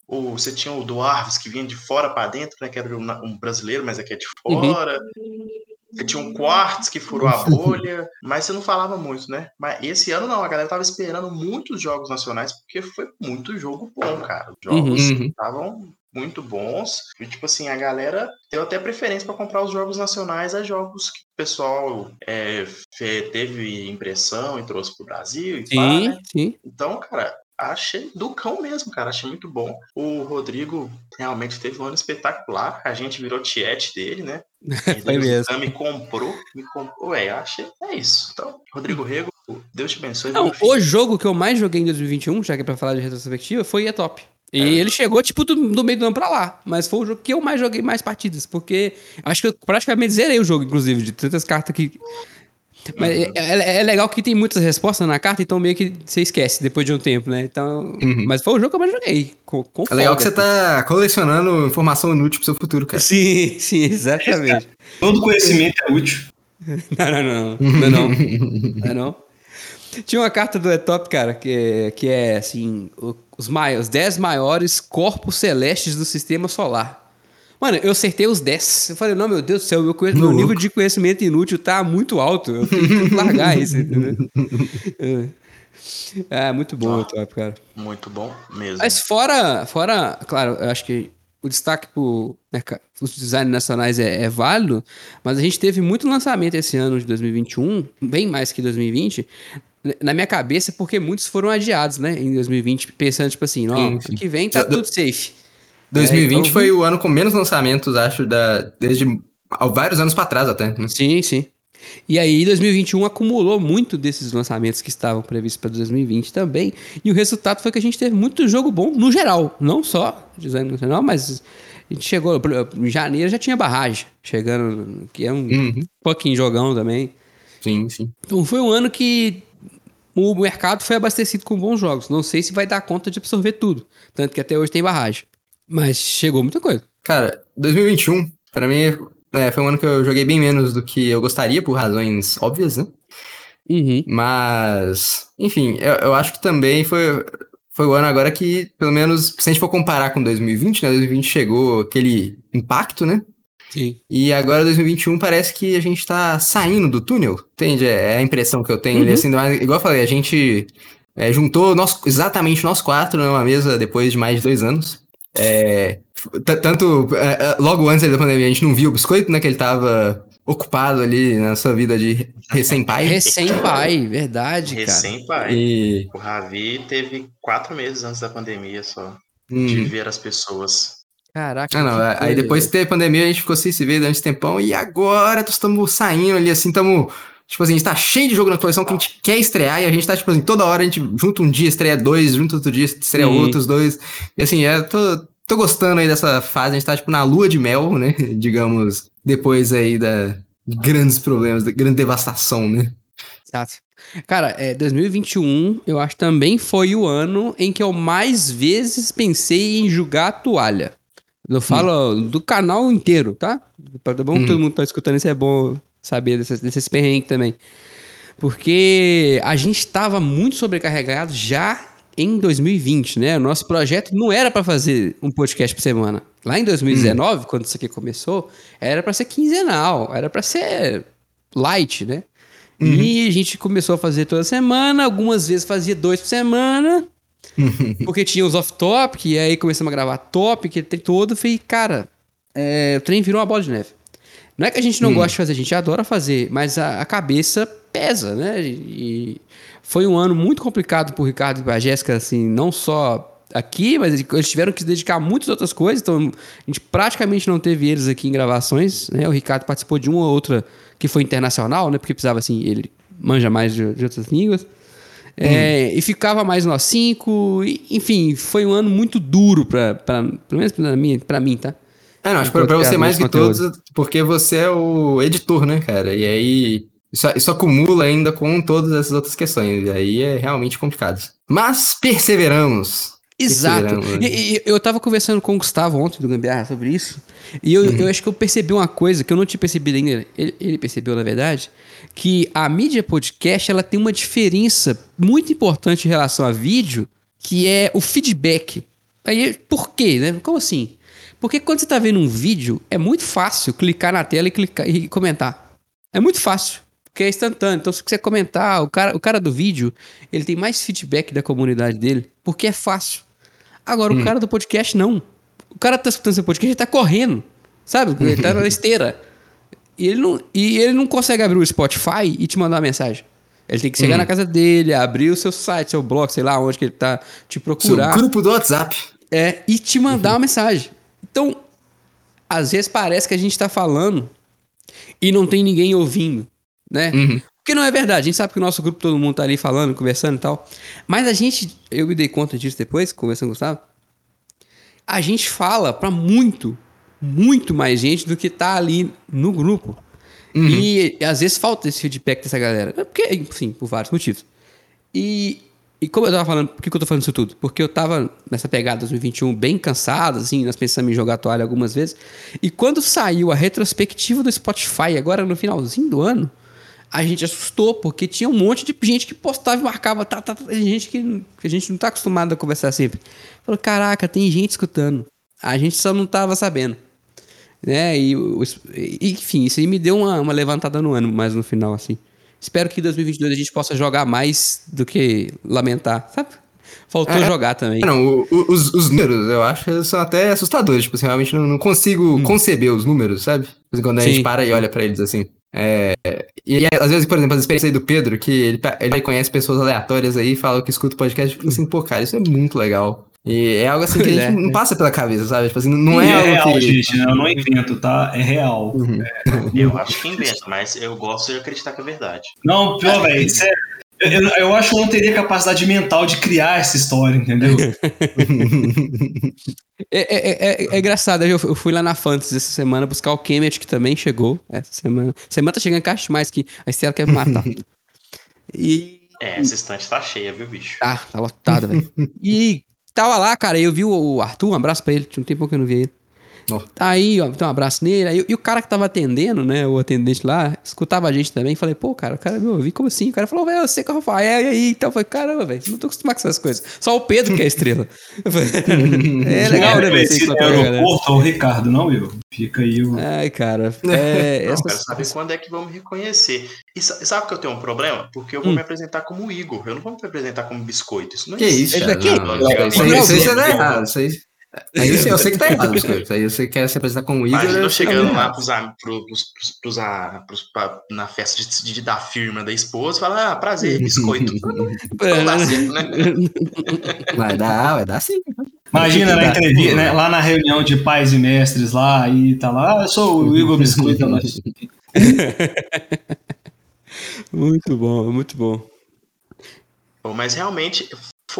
S3: Ou você tinha o do Arves que vinha de fora para dentro, né? Que era um brasileiro, mas aqui é de uhum. fora. Uhum. Tinha um quartz que furou a bolha, mas você não falava muito, né? Mas esse ano não, a galera tava esperando muitos jogos nacionais, porque foi muito jogo bom, cara. Os jogos uhum. estavam muito bons. E, tipo assim, a galera deu até preferência para comprar os jogos nacionais a jogos que o pessoal é, teve impressão e trouxe pro Brasil e sim, pá, né? sim. Então, cara, achei do cão mesmo, cara. Achei muito bom. O Rodrigo realmente teve um ano espetacular. A gente virou tiete dele, né? <laughs>
S1: Foi mesmo.
S3: Me comprou, me comprou. Ué, achei. É isso. Então, Rodrigo Rego, Deus te abençoe.
S1: Não, o jogo que eu mais joguei em 2021, já que é pra falar de retrospectiva, foi a top. E é. ele chegou, tipo, do, do, meio do ano pra lá. Mas foi o jogo que eu mais joguei mais partidas. Porque acho que eu praticamente zerei o jogo, inclusive, de tantas cartas que mas uhum. é, é, legal que tem muitas respostas na carta, então meio que você esquece depois de um tempo, né? Então, uhum. Mas foi o jogo que eu mais joguei. Com, com
S2: é legal que você tá colecionando informação inútil pro seu futuro, cara.
S1: Sim, <laughs> sim, exatamente.
S4: Todo conhecimento é útil. <laughs>
S1: Não, não, não. Não, é não. não, é não. Tinha uma carta do Etop, cara, que é, que é assim: os, maiores, os 10 maiores corpos celestes do sistema solar. Mano, eu acertei os 10. Eu falei, não, meu Deus do céu, meu, meu nível de conhecimento inútil tá muito alto. Eu tenho que largar isso, entendeu? <laughs> É, muito bom o Etop, cara.
S3: Muito bom mesmo.
S1: Mas fora, fora, claro, eu acho que o destaque para né, os designs nacionais é, é, válido, mas a gente teve muito lançamento esse ano de 2021, bem mais que 2020, na minha cabeça, porque muitos foram adiados, né, em 2020, pensando, tipo assim, ó, ano que vem tá tudo safe.
S2: 2020 é, então... foi o ano com menos lançamentos, acho, da, desde há vários anos para trás até. Né?
S1: Sim, sim. E aí, 2021 acumulou muito desses lançamentos que estavam previstos para 2020 também. E o resultado foi que a gente teve muito jogo bom no geral, não só design nacional, mas a gente chegou. Em janeiro já tinha barragem chegando, que é um uhum. pouquinho jogão também.
S2: Sim, sim.
S1: Então foi um ano que o mercado foi abastecido com bons jogos. Não sei se vai dar conta de absorver tudo. Tanto que até hoje tem barragem. Mas chegou muita coisa.
S2: Cara, 2021, para mim, é, foi um ano que eu joguei bem menos do que eu gostaria, por razões óbvias, né?
S1: Uhum.
S2: Mas, enfim, eu, eu acho que também foi, foi o ano agora que, pelo menos, se a gente for comparar com 2020, né? 2020 chegou aquele impacto, né?
S1: Sim.
S2: E agora 2021 parece que a gente tá saindo do túnel, entende? É a impressão que eu tenho. Uhum. Assim, igual eu falei, a gente é, juntou nós, exatamente nós quatro numa mesa depois de mais de dois anos. É, tanto, é, é, logo antes da pandemia, a gente não viu o biscoito, né? Que ele tava ocupado ali na sua vida de recém-pai.
S1: Recém-pai, verdade,
S3: cara. Recém-pai. E... O Ravi teve quatro meses antes da pandemia só, hum. de ver as pessoas.
S1: Caraca.
S2: Ah, não, aí depois de ter pandemia, a gente ficou sem se ver durante tempão, e agora estamos saindo ali, assim, estamos... Tipo assim, a gente tá cheio de jogo na coleção que a gente quer estrear e a gente tá, tipo assim, toda hora a gente junta um dia, estreia dois, junta outro dia, estreia Sim. outros dois. E assim, é, tô, tô gostando aí dessa fase, a gente tá, tipo, na lua de mel, né? <laughs> Digamos, depois aí da grandes problemas, da grande devastação, né?
S1: Exato. Cara, é, 2021, eu acho também foi o ano em que eu mais vezes pensei em jogar a toalha. Eu falo hum. do canal inteiro, tá? Tá bom? Hum. Todo mundo tá escutando isso, é bom saber desses, desses perrengues também. Porque a gente estava muito sobrecarregado já em 2020, né? O nosso projeto não era para fazer um podcast por semana. Lá em 2019, hum. quando isso aqui começou, era para ser quinzenal, era para ser light, né? Uhum. E a gente começou a fazer toda semana, algumas vezes fazia dois por semana, porque tinha os off-topic, e aí começamos a gravar topic, tem todo, falei, cara, é, o trem virou uma bola de neve. Não é que a gente não hum. gosta de fazer, a gente adora fazer, mas a, a cabeça pesa, né? E foi um ano muito complicado pro Ricardo e pra Jéssica, assim, não só aqui, mas eles tiveram que se dedicar a muitas outras coisas, então a gente praticamente não teve eles aqui em gravações, né? O Ricardo participou de uma ou outra que foi internacional, né? Porque precisava, assim, ele manja mais de, de outras línguas. É, hum. e ficava mais nós cinco, e, enfim, foi um ano muito duro, pra, pra, pelo menos pra mim, pra mim, tá?
S2: É, não, acho que pra você mais que todos, porque você é o editor, né, cara? E aí isso, isso acumula ainda com todas essas outras questões. E aí é realmente complicado. Mas perseveramos.
S1: Exato. E, e, eu tava conversando com o Gustavo ontem do Gambiarra sobre isso. E eu, uhum. eu acho que eu percebi uma coisa que eu não tinha percebido ainda. Ele, ele, percebeu, na verdade, que a mídia podcast ela tem uma diferença muito importante em relação a vídeo, que é o feedback. Aí, por quê, né? Como assim? Porque quando você está vendo um vídeo, é muito fácil clicar na tela e, clicar, e comentar. É muito fácil. Porque é instantâneo. Então, se você comentar, o cara, o cara do vídeo, ele tem mais feedback da comunidade dele, porque é fácil. Agora, hum. o cara do podcast, não. O cara tá escutando seu podcast, ele tá correndo. Sabe? Ele tá na <laughs> esteira. E ele, não, e ele não consegue abrir o Spotify e te mandar uma mensagem. Ele tem que chegar hum. na casa dele, abrir o seu site, seu blog, sei lá onde que ele tá, te procurar.
S2: Seu grupo do WhatsApp.
S1: É, e te mandar uhum. uma mensagem. Então, às vezes parece que a gente está falando e não tem ninguém ouvindo, né? Uhum. Porque não é verdade. A gente sabe que o nosso grupo, todo mundo tá ali falando, conversando e tal. Mas a gente, eu me dei conta disso depois, conversando com o Gustavo. A gente fala para muito, muito mais gente do que tá ali no grupo. Uhum. E às vezes falta esse feedback dessa galera. Porque, enfim, por vários motivos. E e como eu tava falando, por que, que eu tô falando isso tudo? Porque eu tava nessa pegada 2021 bem cansado, assim, nós pensamos em jogar toalha algumas vezes. E quando saiu a retrospectiva do Spotify, agora no finalzinho do ano, a gente assustou, porque tinha um monte de gente que postava e marcava, tá, tá, tá, gente que, que a gente não tá acostumado a conversar sempre. Falou, caraca, tem gente escutando. A gente só não tava sabendo. Né? E, enfim, isso aí me deu uma, uma levantada no ano, mais no final, assim. Espero que em 2022 a gente possa jogar mais do que lamentar, sabe? Faltou
S2: É.
S1: jogar também.
S2: Não, o- o- os, os números, eu acho são até assustadores. Tipo, assim, realmente não, não consigo conceber os números, sabe? Assim, Quando a
S1: Hum. Sim.
S2: gente para e olha pra eles assim. É, e às vezes, por exemplo, as experiências aí do Pedro, que ele, ele conhece pessoas aleatórias aí, fala que escuta o podcast, fica assim, pô, cara, isso é muito legal. E é algo assim que a gente
S1: é,
S2: não
S1: é.
S2: passa pela cabeça, sabe? Tipo assim, não é,
S4: é
S2: algo
S4: real,
S2: que.
S4: gente, né? eu não invento, tá? É real.
S2: Uhum.
S3: Eu acho que inventa, mas eu gosto de acreditar que é verdade.
S4: Não, pior, velho, sério. Eu, eu- eu acho que eu não teria capacidade mental de criar essa história, entendeu? <laughs>
S1: É, é, é- é engraçado, eu, fui lá na Fantasy essa semana buscar o Kemet, que também chegou essa semana. Semana tá chegando caixa demais que a Estela quer me matar. <laughs> e.
S3: É, essa estante tá cheia, viu, bicho?
S1: Tá, tá lotado, velho. E tava lá, cara, eu vi o Arthur, um abraço pra ele, tinha um tempo que eu não vi ele. Tá aí, ó, então um abraço nele. Aí, e o cara que tava atendendo, né, o atendente lá, escutava a gente também. Falei, pô, cara, o cara me ouviu, como assim? O cara falou, velho, eu sei que é o Rafael, e aí? Então eu falei, caramba, velho, não tô acostumado com essas coisas. Só o Pedro que é a estrela. <laughs> Falei, é legal, né, velho? você
S4: Se
S1: encontrar
S4: no
S1: a galera.
S4: aeroporto, é o Ricardo, não eu. Fica aí o.
S1: Ai, cara, <laughs> é,
S3: Não,
S1: essas-
S3: quero saber quando é que vão me reconhecer. E sa- sabe que eu tenho um problema? Porque eu vou
S1: Hum.
S3: me apresentar como Igor. Eu não vou me apresentar como biscoito. Isso não
S2: Que
S3: existe.
S2: isso, cara? Não,
S3: Não,
S2: isso aí- isso você tá
S3: não.
S2: errado. Isso aí, aí eu sei- eu sei que tá <laughs> errado, biscoito. Aí você quer se apresentar como Igor.
S3: Imagina
S2: eu que tá
S3: chegando lá pros, pros, pros, pros, pra- na festa de, de- da firma da esposa e falar, ah, prazer, <laughs> biscoito. <laughs> Não dá certo, né?
S2: Vai dar, vai dar sim.
S4: Imagina na entrevista, né, lá na reunião de pais e mestres lá, e tá lá, ah, eu sou o Igor Biscoito.
S1: Muito bom, muito bom.
S3: Bom, Mas realmente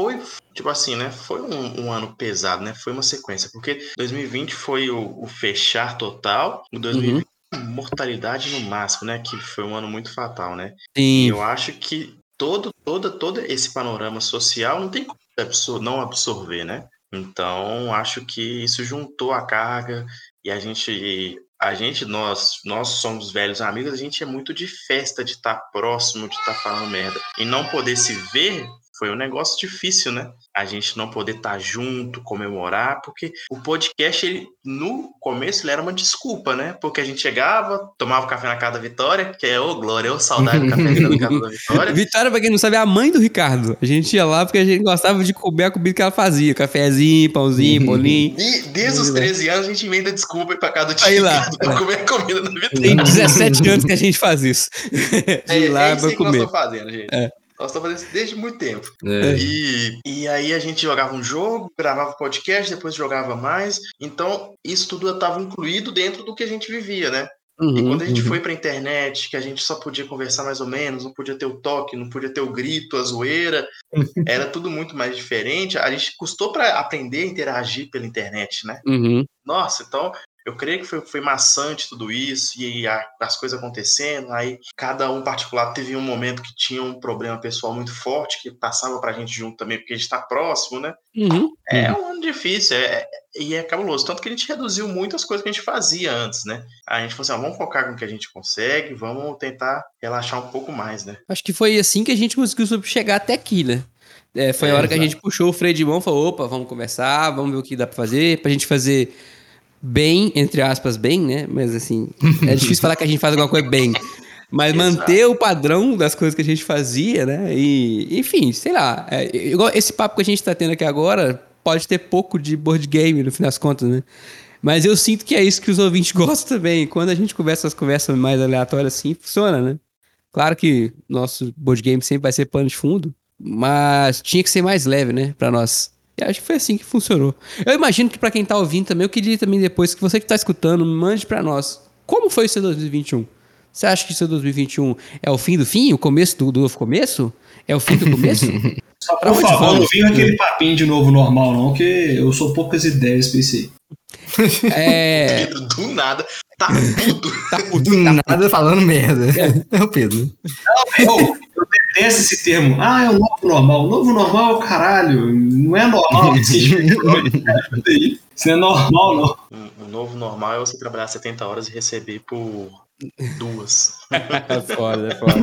S3: foi, tipo assim, né? Foi um, um ano pesado, né? Foi uma sequência. Porque 2020 foi o, o fechar total, o 2020 mortalidade no máximo, né? Que foi um ano muito fatal, né? E
S1: Sim,
S3: eu acho que todo, todo, todo esse panorama social não tem como absor- não absorver, né? Então, acho que isso juntou a carga e a gente, a gente, nós, nós somos velhos amigos, a gente é muito de festa, de estar próximo, de estar falando merda. E não poder se ver foi um negócio difícil, né? A gente não poder estar junto, comemorar, porque o podcast, ele, no começo, ele era uma desculpa, né? Porque a gente chegava, tomava café na casa da Vitória, que é ô glória, ô saudade do café na casa da <laughs> Vitória.
S1: Vitória, pra quem não sabe, é a mãe do Ricardo. A gente ia lá porque a gente gostava de comer a comida que ela fazia. Cafezinho, pãozinho, bolinho.
S3: E desde os 13 anos a gente inventa desculpa pra cada
S1: Aí
S3: dia
S1: lá. <laughs>
S3: pra comer comida na
S1: Tem
S3: vitrine.
S1: 17 anos que a gente faz isso. <laughs>
S3: É,
S1: lá
S3: é isso
S1: pra
S3: aí que nós
S1: comer.
S3: estamos fazendo, gente.
S1: É.
S3: Nós estamos fazendo isso desde muito tempo.
S2: É.
S3: E, e aí a gente jogava um jogo, gravava podcast, depois jogava mais. Então, isso tudo estava incluído dentro do que a gente vivia, né? E
S1: Uhum,
S3: quando a gente
S1: uhum.
S3: foi pra internet, que a gente só podia conversar mais ou menos, não podia ter o toque, não podia ter o grito, a zoeira, <laughs> era tudo muito mais diferente. A gente custou para aprender a interagir pela internet, né?
S1: Uhum.
S3: Nossa, então eu creio que foi, foi maçante tudo isso e a- as coisas acontecendo. Aí cada um particular teve um momento que tinha um problema pessoal muito forte que passava pra gente junto também, porque a gente tá próximo, né?
S1: Uhum.
S3: É um ano difícil é, é- e é cabuloso. Tanto que a gente reduziu muito as coisas que a gente fazia antes, né? A gente falou assim: ó, vamos focar no que a gente consegue, vamos tentar relaxar um pouco mais, né?
S1: Acho que foi assim que a gente conseguiu chegar até aqui, né? É, foi
S3: É,
S1: a hora que a
S3: exato.
S1: gente puxou o freio de mão e falou: opa, vamos conversar, vamos ver o que dá pra fazer, pra gente fazer bem, entre aspas, bem, né? Mas assim, é difícil <laughs> falar que a gente faz alguma coisa bem. Mas manter o padrão das coisas que a gente fazia, né? E, enfim, sei lá. é, igual esse papo que a gente tá tendo aqui agora pode ter pouco de board game, no fim das contas, né? Mas eu sinto que é isso que os ouvintes <laughs> gostam também. Quando a gente conversa as conversas mais aleatórias assim, funciona, né? Claro que nosso board game sempre vai ser pano de fundo, mas tinha que ser mais leve, né, Pra nós. E acho que foi assim que funcionou. Eu imagino que pra quem tá ouvindo também, eu queria também depois que você que tá escutando, mande pra nós. Como foi o seu 2021? Você acha que o seu 2021 é o fim do fim, o começo do, do novo começo? É o fim do começo? <laughs>
S4: Só,
S1: Pra
S4: por favor, não venha aquele papinho de novo normal, não, que eu sou poucas ideias pra isso aí.
S1: é.
S3: Pedro, <laughs> do nada, tá puto.
S1: Tá puto, <laughs>
S2: Do
S1: tá
S2: nada falando merda. É o Pedro.
S4: Eu, eu detesto esse termo. Ah, é o novo normal. O novo normal, caralho, não é normal. <laughs> Isso não é normal, não.
S3: Um novo normal é você trabalhar 70 horas e receber por Duas. <laughs>
S1: É foda, é foda.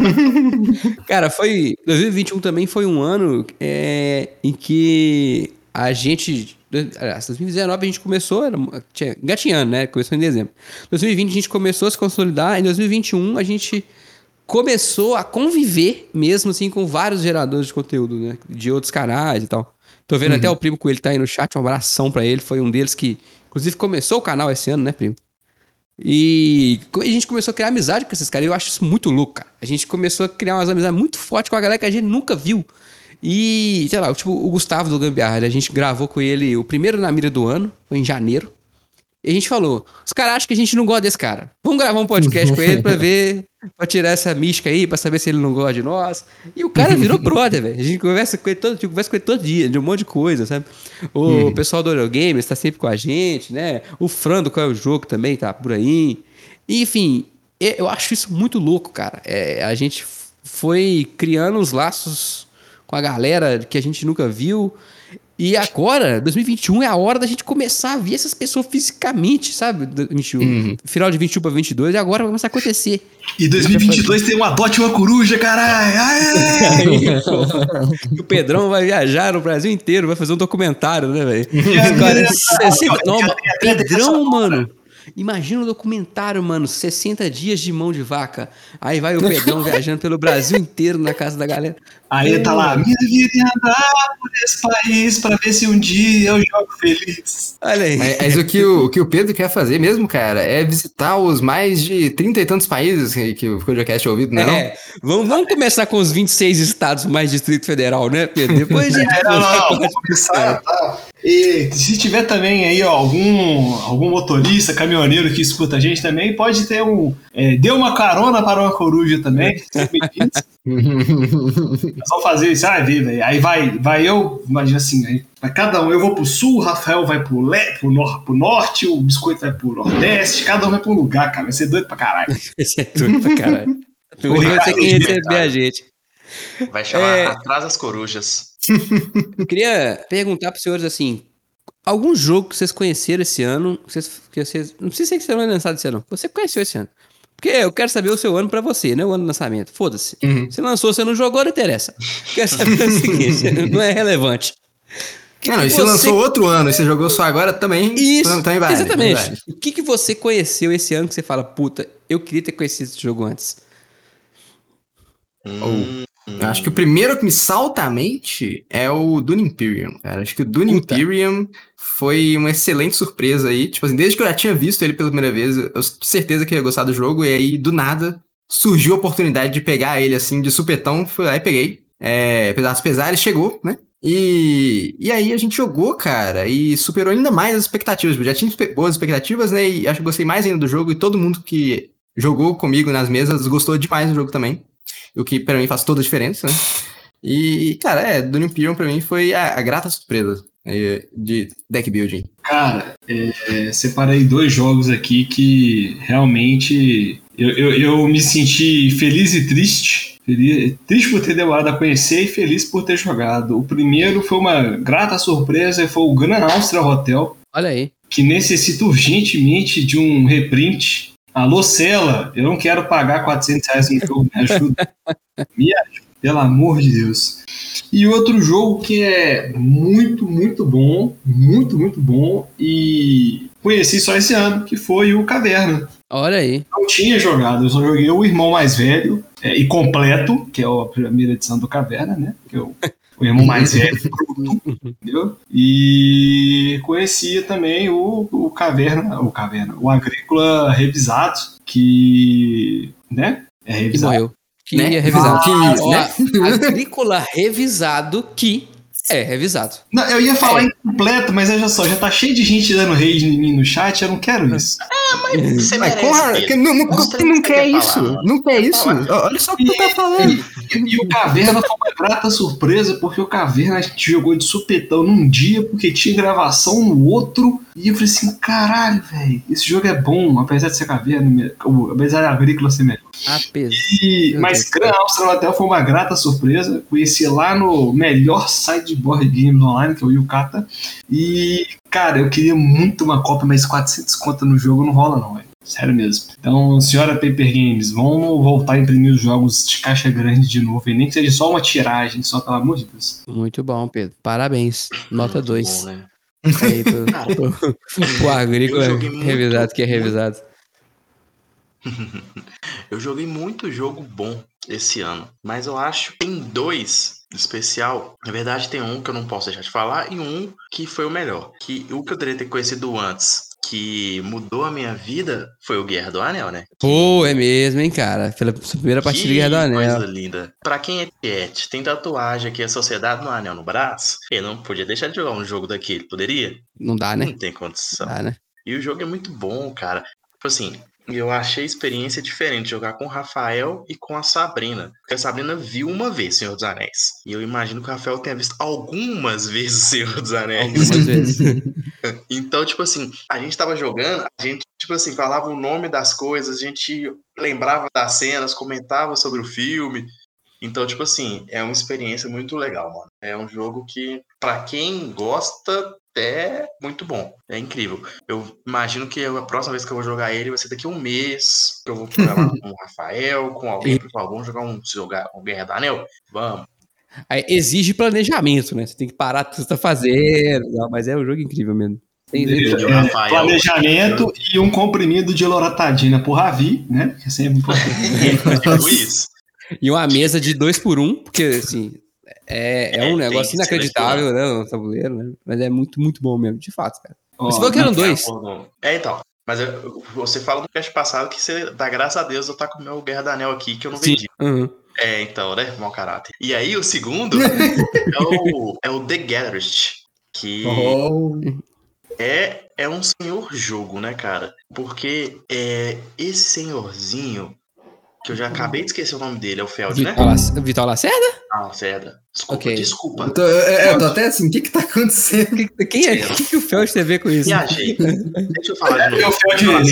S1: Cara, foi. 2021 também foi um ano é, em que a gente. Aliás, 2019 a gente começou, era, tinha, gatinhando, né? Começou em dezembro. 2020 a gente começou a se consolidar. Em 2021 a gente começou a conviver mesmo assim com vários geradores de conteúdo, né? De outros canais e tal. Tô vendo até o primo com ele tá aí no chat, um abração pra ele. Foi um deles que, inclusive, começou o canal esse ano, né, primo? E a gente começou a criar amizade com esses caras. E eu acho isso muito louco, cara. A gente começou a criar umas amizades muito fortes com a galera que a gente nunca viu. E, sei lá, tipo, o Gustavo do Gambiarra, a gente gravou com ele o primeiro na mira do ano, foi em janeiro. E a gente falou: os caras acham que a gente não gosta desse cara. Vamos gravar um podcast com ele pra <laughs> ver, pra tirar essa mística aí, pra saber se ele não gosta de nós. E o cara virou <laughs> brother, velho. A gente conversa com ele todo, tipo, conversa com ele todo dia, de um monte de coisa, sabe? O
S2: Uhum.
S1: pessoal do Eurogames tá sempre com a gente, né? O Fran do Qual é o Jogo também tá por aí. E, enfim, eu acho isso muito louco, cara. É, a gente foi criando uns laços com a galera que a gente nunca viu. E agora, 2021 é a hora da gente começar a ver essas pessoas fisicamente, sabe? Do- 21,
S2: Uhum.
S1: Final de 21 para 22, e agora vai começar a acontecer.
S4: E 2022 tem um adote uma coruja, caralho! <laughs>
S1: E o Pedrão vai viajar no Brasil inteiro, vai fazer um documentário, né, velho?
S4: dia
S1: Cara,
S4: 30,
S1: 60 Não,
S4: dia 30
S1: Pedrão, mano. Imagina um documentário, mano, 60 dias de mão de vaca. Aí vai o <laughs> Pedrão viajando pelo Brasil inteiro na casa da galera.
S4: Aí tá lá, minha vida é andar por esse país pra ver se um dia eu jogo feliz.
S1: Olha aí.
S2: Mas, mas o, que o, o que o Pedro quer fazer mesmo, cara, é visitar os mais de 30 e tantos países que, que o Codecast é ouvido, né? não?
S1: É, vamos, vamos começar com os 26 estados mais Distrito Federal, né, Pedro? Depois a gente. <laughs>
S4: É, não, não,
S1: vai-
S4: vamos começar, tá? E se tiver também aí ó, algum, algum motorista, caminhoneiro que escuta a gente também, pode ter um. É, dê uma carona para uma coruja também. <laughs> Nós vamos fazer isso, ah, velho. Aí vai, vai eu, imagina assim, aí vai cada um, eu vou pro sul, o Rafael vai pro, le, pro, nor, pro norte, o Biscoito vai pro nordeste, cada um vai pro um lugar, cara. Vai ser doido pra caralho.
S1: Esse é tudo pra caralho. Tu <laughs>
S4: Ô,
S1: vai ser
S4: Ricardo,
S1: quem
S3: de
S1: receber a gente.
S3: Vai chamar
S1: É.
S3: Atrás das Corujas. <laughs>
S1: Eu queria perguntar pros senhores assim: algum jogo que vocês conheceram esse ano, que vocês, que vocês não precisa ser que você não é lançado esse ano, você conheceu esse ano. Porque eu quero saber o seu ano pra você, né? O ano do lançamento. Foda-se.
S2: Uhum.
S1: Você lançou, você não jogou, não interessa. Quero saber o <laughs> seguinte: não é relevante.
S2: Não, e se
S1: Você-
S2: lançou outro ano e você jogou só agora, também,
S1: Isso,
S2: também vale.
S1: exatamente.
S2: também vale.
S1: O que, que você conheceu esse ano que você fala, puta, eu queria ter conhecido esse jogo antes?
S3: Hum,
S2: Eu Acho que o primeiro que me salta à mente é o Dune Imperium, cara. Acho que o Dune
S1: Puta.
S2: Imperium foi uma excelente surpresa aí. Tipo assim, desde que eu já tinha visto ele pela primeira vez, eu tinha certeza que ia gostar do jogo, e aí, do nada, surgiu a oportunidade de pegar ele assim, de supetão, fui lá e peguei. É, apesar dos pesares, chegou, né? E, e aí a gente jogou, cara, e superou ainda mais as expectativas. Eu já tinha boas expectativas, né? E acho que gostei mais ainda do jogo, e todo mundo que jogou comigo nas mesas gostou demais do jogo também. O que pra mim faz toda a diferença, né? E, cara, é, Dune Imperium pra mim foi a, a grata surpresa é, de deck building.
S4: Cara, é, separei dois jogos aqui que realmente eu, eu, eu me senti feliz e triste. Feliz, triste por ter demorado a conhecer e feliz por ter jogado. O primeiro foi uma grata surpresa e foi o Grand Austria Hotel,
S1: Olha aí.
S4: que necessita urgentemente de um reprint. Alô, Cela, eu não quero pagar 400 reais no jogo, me ajuda. <laughs> Me ajuda, pelo amor de Deus. E outro jogo que é muito, muito bom, muito, muito bom, e conheci só esse ano, que foi o Caverna.
S1: Olha aí.
S4: Não tinha jogado, eu só joguei o irmão mais velho é, e completo, que é a primeira edição do Caverna, né? Que é o, o irmão mais velho, entendeu? E conhecia também o, o Caverna, o Caverna, o Agrícola Revisado, que, né? É
S1: Que
S4: revisado.
S1: morreu. Que
S2: Né?
S1: é revisado.
S2: Ah,
S1: Ó,
S2: né? <laughs>
S1: Agrícola revisado que é revisado.
S4: Não, eu ia falar
S1: É.
S4: incompleto, mas olha só, já tá cheio de gente dando rage em mim no chat, eu não quero isso.
S3: Você
S2: Mas,
S3: merece,
S2: porra,
S3: Pedro.
S2: que não, não, que
S3: que
S2: quer
S3: você quer
S2: isso.
S3: falar,
S2: não quer isso.
S3: falar.
S2: Olha só o que tu tá falando.
S4: E, e o Caverna foi uma grata surpresa, porque o Caverna a gente jogou de supetão num dia, porque tinha gravação no outro. E eu falei assim: caralho, velho, esse jogo é bom, apesar de ser Caverna, apesar da agrícola ser melhor.
S1: Apesar.
S4: E, mas. Gran Austria Hotel foi uma grata surpresa. Conheci lá no melhor site de board games online, que é o Yukata. E, cara, eu queria muito uma cópia, mas 400 contas no jogo não rola, não, velho. Sério mesmo. Então, senhora Paper Games, vamos voltar a imprimir os jogos de caixa grande de novo. E nem que seja só uma tiragem, só pelo amor de Deus.
S1: Muito bom, Pedro. Parabéns. Nota
S3: Muito
S1: 2.
S3: bom, né?
S1: Aí, pro, <laughs>
S3: Cara, <laughs>
S1: pro, pro agrícola
S3: eu joguei muito-
S1: revisado que é revisado. <laughs>
S3: Eu joguei muito jogo bom esse ano, mas eu acho que tem dois especial. Na verdade, tem um que eu não posso deixar de falar e um que foi o melhor. Que o que eu deveria ter conhecido antes, que mudou a minha vida, foi o Guerra do Anel, né?
S1: Pô, é mesmo, hein, cara? Pela primeira partida de Guerra do Anel.
S3: coisa linda. Pra quem é tiete, tem tatuagem aqui, a Sociedade no Anel no braço, ele não podia deixar de jogar um jogo daquele, poderia?
S1: Não dá, né?
S3: Não tem condição.
S1: Dá, né?
S3: E o jogo é muito bom, cara. Tipo assim, eu achei a experiência diferente jogar com o Rafael e com a Sabrina. Porque a Sabrina viu uma vez Senhor dos Anéis. E eu imagino que o Rafael tenha visto algumas vezes <laughs> Senhor dos Anéis.
S1: Algumas vezes. <laughs>
S3: Então, tipo assim, a gente tava jogando, a gente, tipo assim, falava o nome das coisas, a gente lembrava das cenas, comentava sobre o filme. Então, tipo assim, é uma experiência muito legal, mano. É um jogo que, pra quem gosta, é muito bom. É incrível. Eu imagino que a próxima vez que eu vou jogar ele vai ser daqui a um mês. Que eu vou programar <laughs> com o Rafael, com alguém, falar, vamos jogar um, jogar um Guerra do Anel? Vamos.
S1: Aí exige planejamento, né? Você tem que parar tudo que você tá fazendo. Mas é um jogo incrível mesmo. Tem
S4: É, planejamento e um comprimido de loratadina por Ravi, né? Que é sempre importante. <laughs>
S3: Tipo isso.
S1: E uma mesa de dois por um, porque assim. É, é
S3: É,
S1: um negócio inacreditável, né? No tabuleiro, né? Mas é muito, muito bom mesmo, de fato, cara.
S4: Ó,
S1: Você falou que eram dois.
S3: É, então. Mas eu- você fala no cast passado que você dá graças a Deus eu tá com o meu Guerra do Anel aqui que eu não
S1: Sim.
S3: vendi.
S1: Uhum.
S3: É, então, né? Mau caráter. E aí, o segundo <laughs> é, o, é o The Gatherist, que
S2: Oh.
S3: é, é um senhor jogo, né, cara? Porque é, esse senhorzinho, que eu já acabei de esquecer o nome dele, é o Feld, né?
S1: Vitor, Lac- Vitor Lacerda?
S3: Ah, Cedra. Desculpa,
S1: Ok.
S3: desculpa.
S2: Eu tô, é, eu tô até assim, o que que tá acontecendo?
S1: Quem é? O que, que o Feld tem a ver com isso?
S3: Viajei. Deixa eu falar de
S4: É o
S3: novo.
S4: Com o Feld.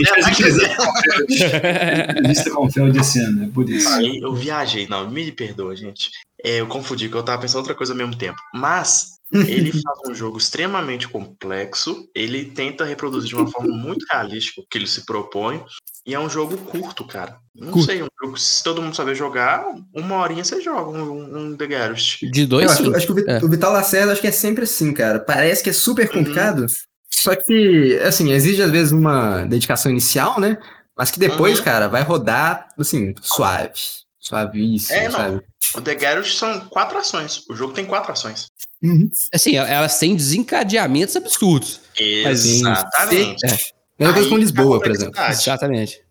S4: Entrevista <laughs> com o Feld esse ano, é por isso.
S3: Aí eu viajei, não, me perdoa, gente. É, eu confundi, que eu tava pensando outra coisa ao mesmo tempo. Mas ele <laughs> faz um jogo extremamente complexo, ele tenta reproduzir de uma forma muito realística o que ele se propõe, e é um jogo curto, cara. Não
S1: Curto.
S3: sei, um jogo, se todo mundo saber jogar, uma horinha você joga um, um The Garrist.
S1: De dois,
S2: Eu acho, acho que o,
S1: É.
S2: o Vital Lacerda acho que é sempre assim, cara. Parece que é super complicado, só que, assim, exige às vezes uma dedicação inicial, né? Mas que depois,
S3: Uhum.
S2: cara, vai rodar, assim, suave. Suavíssimo,
S3: É, não.
S2: sabe?
S3: O The Garrist são quatro ações. O jogo tem quatro ações.
S2: Uhum.
S1: Assim, elas têm desencadeamentos absurdos. Mas,
S3: Exatamente.
S1: É,
S2: Mesma coisa com Lisboa, por exemplo.
S1: exatamente.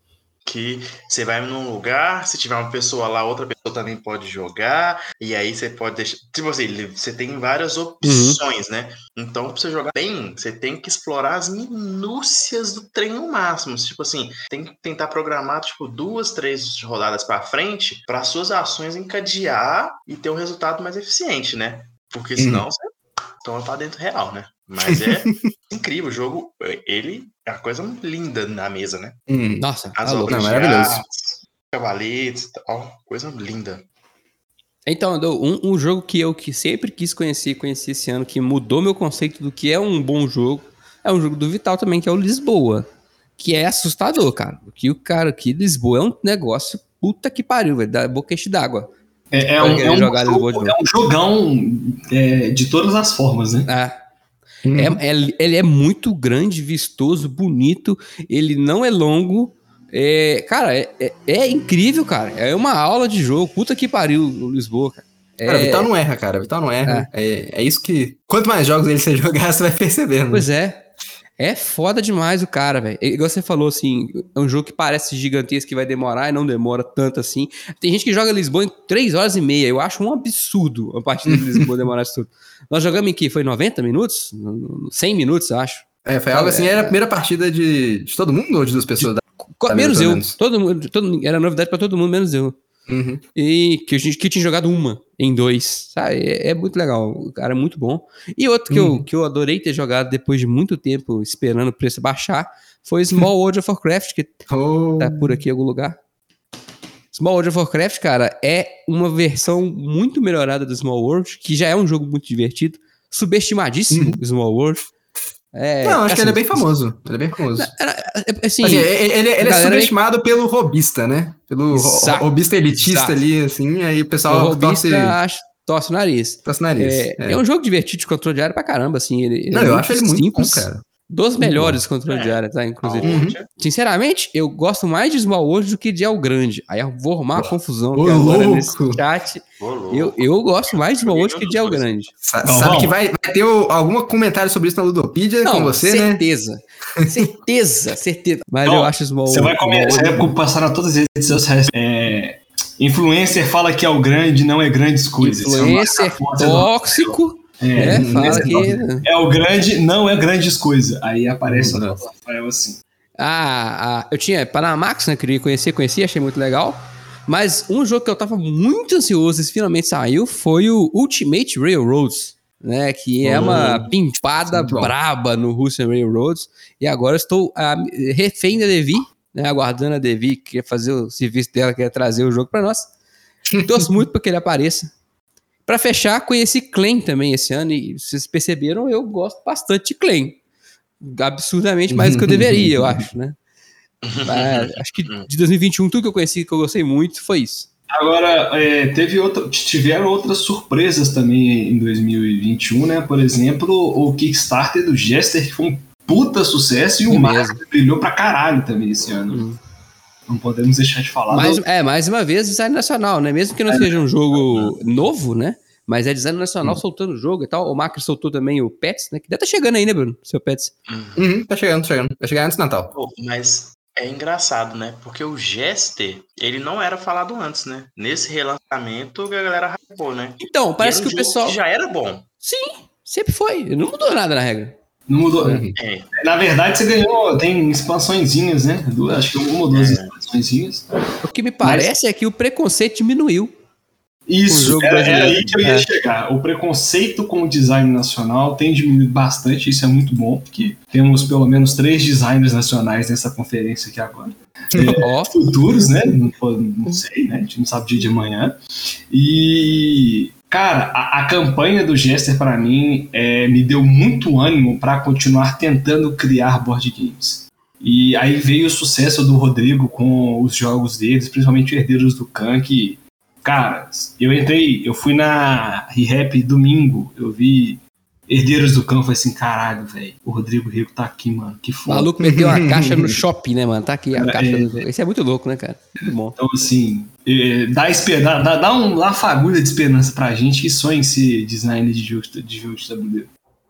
S3: que você vai num lugar, se tiver uma pessoa lá, outra pessoa também pode jogar, e aí você pode deixar. Tipo assim, você tem várias opções, né? Então, pra você jogar bem, você tem que explorar as minúcias do trem ao máximo. Tipo assim, tem que tentar programar, tipo, duas, três rodadas pra frente, para suas ações encadear e ter um resultado mais eficiente, né? Porque senão você toma pra dentro real, né? Mas é <laughs> incrível o jogo. Ele é uma coisa linda na mesa, né?
S2: Hum.
S1: Nossa,
S3: As
S1: tá louco.
S3: obras
S2: maravilhoso.
S3: cavaletes e tal. Coisa linda.
S1: Então, um, um jogo que eu que sempre quis conhecer e conheci esse ano, que mudou meu conceito do que é um bom jogo, é um jogo do Vital também, que é o Lisboa. Que é assustador, cara. Que o cara aqui, Lisboa, é um negócio puta que pariu, velho. Da boca enche d'água.
S4: É, é um, é um jogo- é um jogão é, de todas as formas, né?
S1: É.
S2: Hum.
S1: É, é- ele é muito grande, vistoso, bonito. Ele não é longo. É, cara, é, é- é incrível, cara. É uma aula de jogo. Puta que pariu, o Lisboa, cara. É,
S2: Cara, Vital não erra, cara. Vital não erra. É. é isso que. Quanto mais jogos ele você <laughs> jogar, você vai percebendo.
S1: Pois é. É foda demais o cara, velho. Igual você falou, assim, é um jogo que parece gigantesco que vai demorar e não demora tanto assim. Tem gente que joga Lisboa em 3 horas e meia. Eu acho um absurdo a partida de Lisboa demorar isso tudo. <laughs> Nós jogamos em que? Foi 90 minutos? 100 minutos, eu acho.
S2: É, foi algo assim, era a primeira partida de, de todo mundo ou de duas pessoas?
S1: Co-
S2: Tá
S1: menos eu.
S2: menos.
S1: Todo todo, era novidade pra todo mundo, menos eu.
S2: Uhum.
S1: E que a gente que tinha jogado uma em dois, sabe? É, é muito legal, o cara é muito bom. E outro que, eu, que eu adorei ter jogado depois de muito tempo esperando o preço baixar foi Small World of Warcraft, que <laughs>
S2: Oh.
S1: tá por aqui em algum lugar. Small World of Warcraft, cara, é uma versão muito melhorada do Small World, que já é um jogo muito divertido, subestimadíssimo o Small World. É,
S2: não, acho que
S1: assim,
S2: ele é bem famoso. Ele é bem famoso.
S1: Era, é, assim,
S2: Assim, ele, ele- é subestimado pelo robista, né? Pelo
S1: Exato,
S2: robista elitista
S1: exato.
S2: ali, assim, aí o
S1: o
S2: pessoal
S1: robista
S2: torce,
S1: acha- torce o nariz.
S2: torce o nariz.
S1: É,
S2: É.
S1: é um jogo divertido de controle de área pra caramba, assim. Ele, ele
S2: Não,
S1: é
S2: eu acho ele muito
S1: simples,
S2: bom, cara.
S1: Dos melhores controles de
S3: É.
S1: área, tá? Inclusive.
S2: Uhum.
S3: Aonde?
S1: Sinceramente, eu gosto mais de Small World do que de El Grande. Aí eu vou arrumar uma confusão
S2: Ô,
S1: aqui agora nesse chat.
S3: Ô.
S1: Eu, eu gosto mais de Small World que de El Grande.
S2: Sa-
S4: Galvão.
S2: sabe que vai, vai ter algum comentário sobre isso na Ludopedia com você, né?
S1: certeza. certeza, <laughs> certeza. Mas
S4: Não,
S1: eu acho Small
S4: Você vai
S1: Small
S4: comer, você
S1: World
S4: vai
S1: bom.
S4: passar na todas as redes sociais. É, influencer fala que é o grande, não é grandes coisas.
S1: Influencer
S4: é
S1: tóxico. É, fala
S4: nesse
S1: que.
S4: É o grande, não é grandes coisas. Aí aparece
S2: Hum,
S4: o Rafael assim.
S1: Ah, ah, eu tinha Panamax, né? Queria conhecer, conheci, achei muito legal. Mas um jogo que eu tava muito ansioso e finalmente saiu foi o Ultimate Railroads, né? Que é uma pimpada braba no Russian Railroads. E agora eu estou ah, refém da Devi, né? Aguardando a Devi, que quer fazer o serviço dela, que quer trazer o jogo pra nós. Torço muito pra que ele apareça. Pra fechar, conheci Clan também esse ano e vocês perceberam, eu gosto bastante de Clan. Absurdamente mais do que eu deveria, eu acho, né? <laughs> Mas, acho que de 2021, tudo que eu conheci que eu gostei muito foi isso.
S4: Agora, é, teve outra, tiveram outras surpresas também em 2021, né? Por exemplo, o Kickstarter do Jester, que foi um puta sucesso, e o Mario que brilhou pra caralho também esse ano.
S1: Hum.
S4: Não podemos deixar de falar.
S1: Mais,
S4: do-
S1: é, mais uma vez, design nacional, né? Mesmo que não seja um jogo novo, né? Mas é design nacional soltando o jogo e tal. O Macri soltou também o Pets, né? Que deve estar chegando aí, né, Bruno? Seu Pets.
S2: Uhum, tá chegando, tá chegando. Vai chegar antes do Natal.
S3: Pô, mas é engraçado, né? Porque o Jester, ele não era falado antes, né? Nesse relançamento, a galera hypou, né?
S1: Então, parece que
S3: era
S1: o
S3: jogo
S1: pessoal.
S3: já era bom.
S1: Sim, sempre foi. Não mudou nada na regra.
S4: Não mudou.
S2: Uhum.
S3: É.
S4: Na verdade, você ganhou, tem expansõezinhas, né? Duas, acho que uma ou duas
S3: É.
S4: expansõezinhas.
S1: O que me parece é que o preconceito diminuiu.
S4: Isso, era, era aí que eu ia
S1: É.
S4: chegar. O preconceito com o design nacional tem diminuído bastante, isso é muito bom, porque temos pelo menos três designers nacionais nessa conferência aqui agora.
S1: Ó,
S4: Futuros, né? Não, não sei, né? A gente não sabe o dia de amanhã. E, cara, a, a campanha do Jester, para mim, é, me deu muito ânimo para continuar tentando criar board games. E aí veio o sucesso do Rodrigo com os jogos deles, principalmente Herdeiros do Khan, que, cara, eu entrei, eu fui na ReHap domingo, eu vi Herdeiros do Khan, falei assim, caralho, velho, o Rodrigo Rico tá aqui, mano, que
S1: o
S4: foda.
S1: maluco meteu a caixa no <laughs> shopping, né, mano? Tá aqui a
S4: É,
S1: caixa.
S4: é.
S1: do- Esse é muito louco, né, cara? Muito bom.
S4: Então, assim, eh, dá, esper- dá, dá, um- uma fagulha de esperança pra gente que sonha em ser designer de jogo de, jogo de tabuleiro.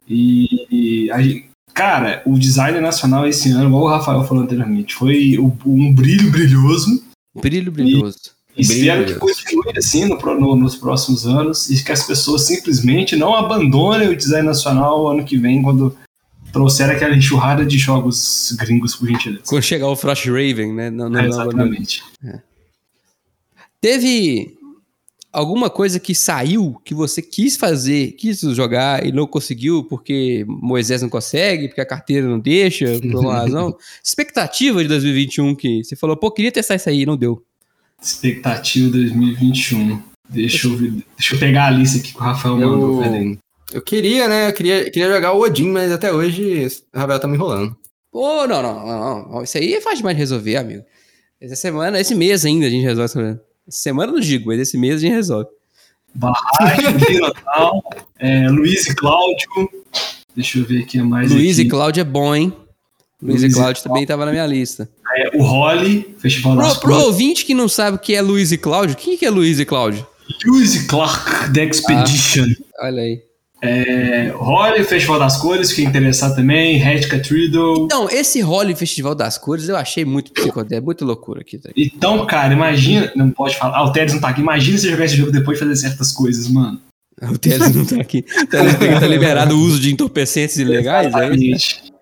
S4: E, e a gente- cara, o design nacional esse ano, igual o Rafael falou anteriormente, foi o- um brilho brilhoso.
S1: Brilho brilhoso.
S4: Espero que continue assim no no- nos próximos anos e que as pessoas simplesmente não abandonem o design nacional ano que vem, quando trouxer aquela enxurrada de jogos gringos, por gentileza.
S1: Quando chegar o Frost Raven, né? Não, não,
S4: É,
S1: não, não.
S4: exatamente.
S1: Teve alguma coisa que saiu que você quis fazer, quis jogar e não conseguiu porque Moisés não consegue, porque a carteira não deixa, por alguma <laughs> razão? Expectativa de 2021 que você falou, pô, queria testar isso aí e não deu.
S4: Expectativa 2021. Deixa eu, ver- deixa eu pegar a lista aqui que o Rafael mandou. peraí.
S2: Eu, eu queria, né? Eu queria, queria jogar o Odin, mas até hoje o Ravel tá me enrolando.
S1: Pô, não, não, não, não. Isso aí é fácil demais de resolver, amigo. Essa semana, esse mês ainda a gente resolve. Essa semana eu não digo, mas esse mês a gente resolve.
S4: Barragem, Pirotal, é, Luiz e Cláudio. Deixa eu ver aqui mais.
S1: Luiz e
S4: aqui.
S1: Cláudio é bom, hein? Luiz,
S4: Luiz
S1: e Cláudio também tava na minha lista.
S4: É, o Holly, Festival das
S1: Pro, pro ouvinte que não sabe o que é Luiz e Cláudio, quem que é Luiz e Cláudio?
S4: Lewis e Clark, The Expedition.
S1: Olha aí.
S4: É, Holly, Festival das Cores, quem interessar também. Red Cathedral.
S1: Então, esse Holly Festival das Cores eu achei muito psicodélico, muito loucura aqui. Tá?
S4: Então, cara, imagina. Não pode falar. Ah, o Teres não tá aqui. Imagina você jogar esse jogo depois de fazer certas coisas, mano.
S1: O Teles não tá aqui. Tá, tá liberado o uso de entorpecentes ilegais, é isso?
S4: Exatamente.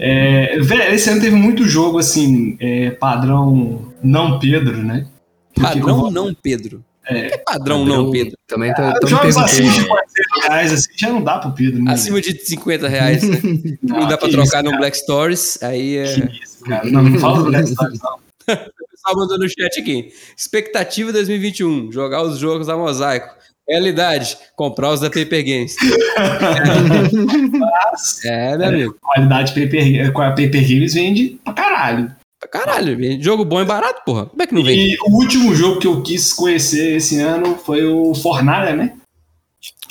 S4: É, velho, esse ano teve muito jogo, assim, é, padrão não Pedro, né? Porque
S1: Padrão
S4: como-
S1: não Pedro. O que é padrão não Pedro?
S2: Também tô,
S4: Ah, Jogos acima de
S2: perguntando.
S4: 400 reais, assim, já não dá pro Pedro, né?
S1: Acima de 50 reais, né? <laughs> Não dá pra trocar
S4: isso,
S1: no
S4: cara,
S1: Black Stories, aí é...
S4: que isso, cara. Não, não fala do Black Stars, não. <laughs>
S1: O pessoal mandou no chat aqui. Expectativa 2021, jogar os jogos da Mosaico. Realidade, comprar os da Paper Games. <laughs> é, meu amigo.
S4: Qualidade Paper, com a Paper Games vende pra caralho.
S1: Pra caralho, vende jogo bom e barato, porra. Como é que não vende?
S4: E o último jogo que eu quis conhecer esse ano foi o Fornalha, né?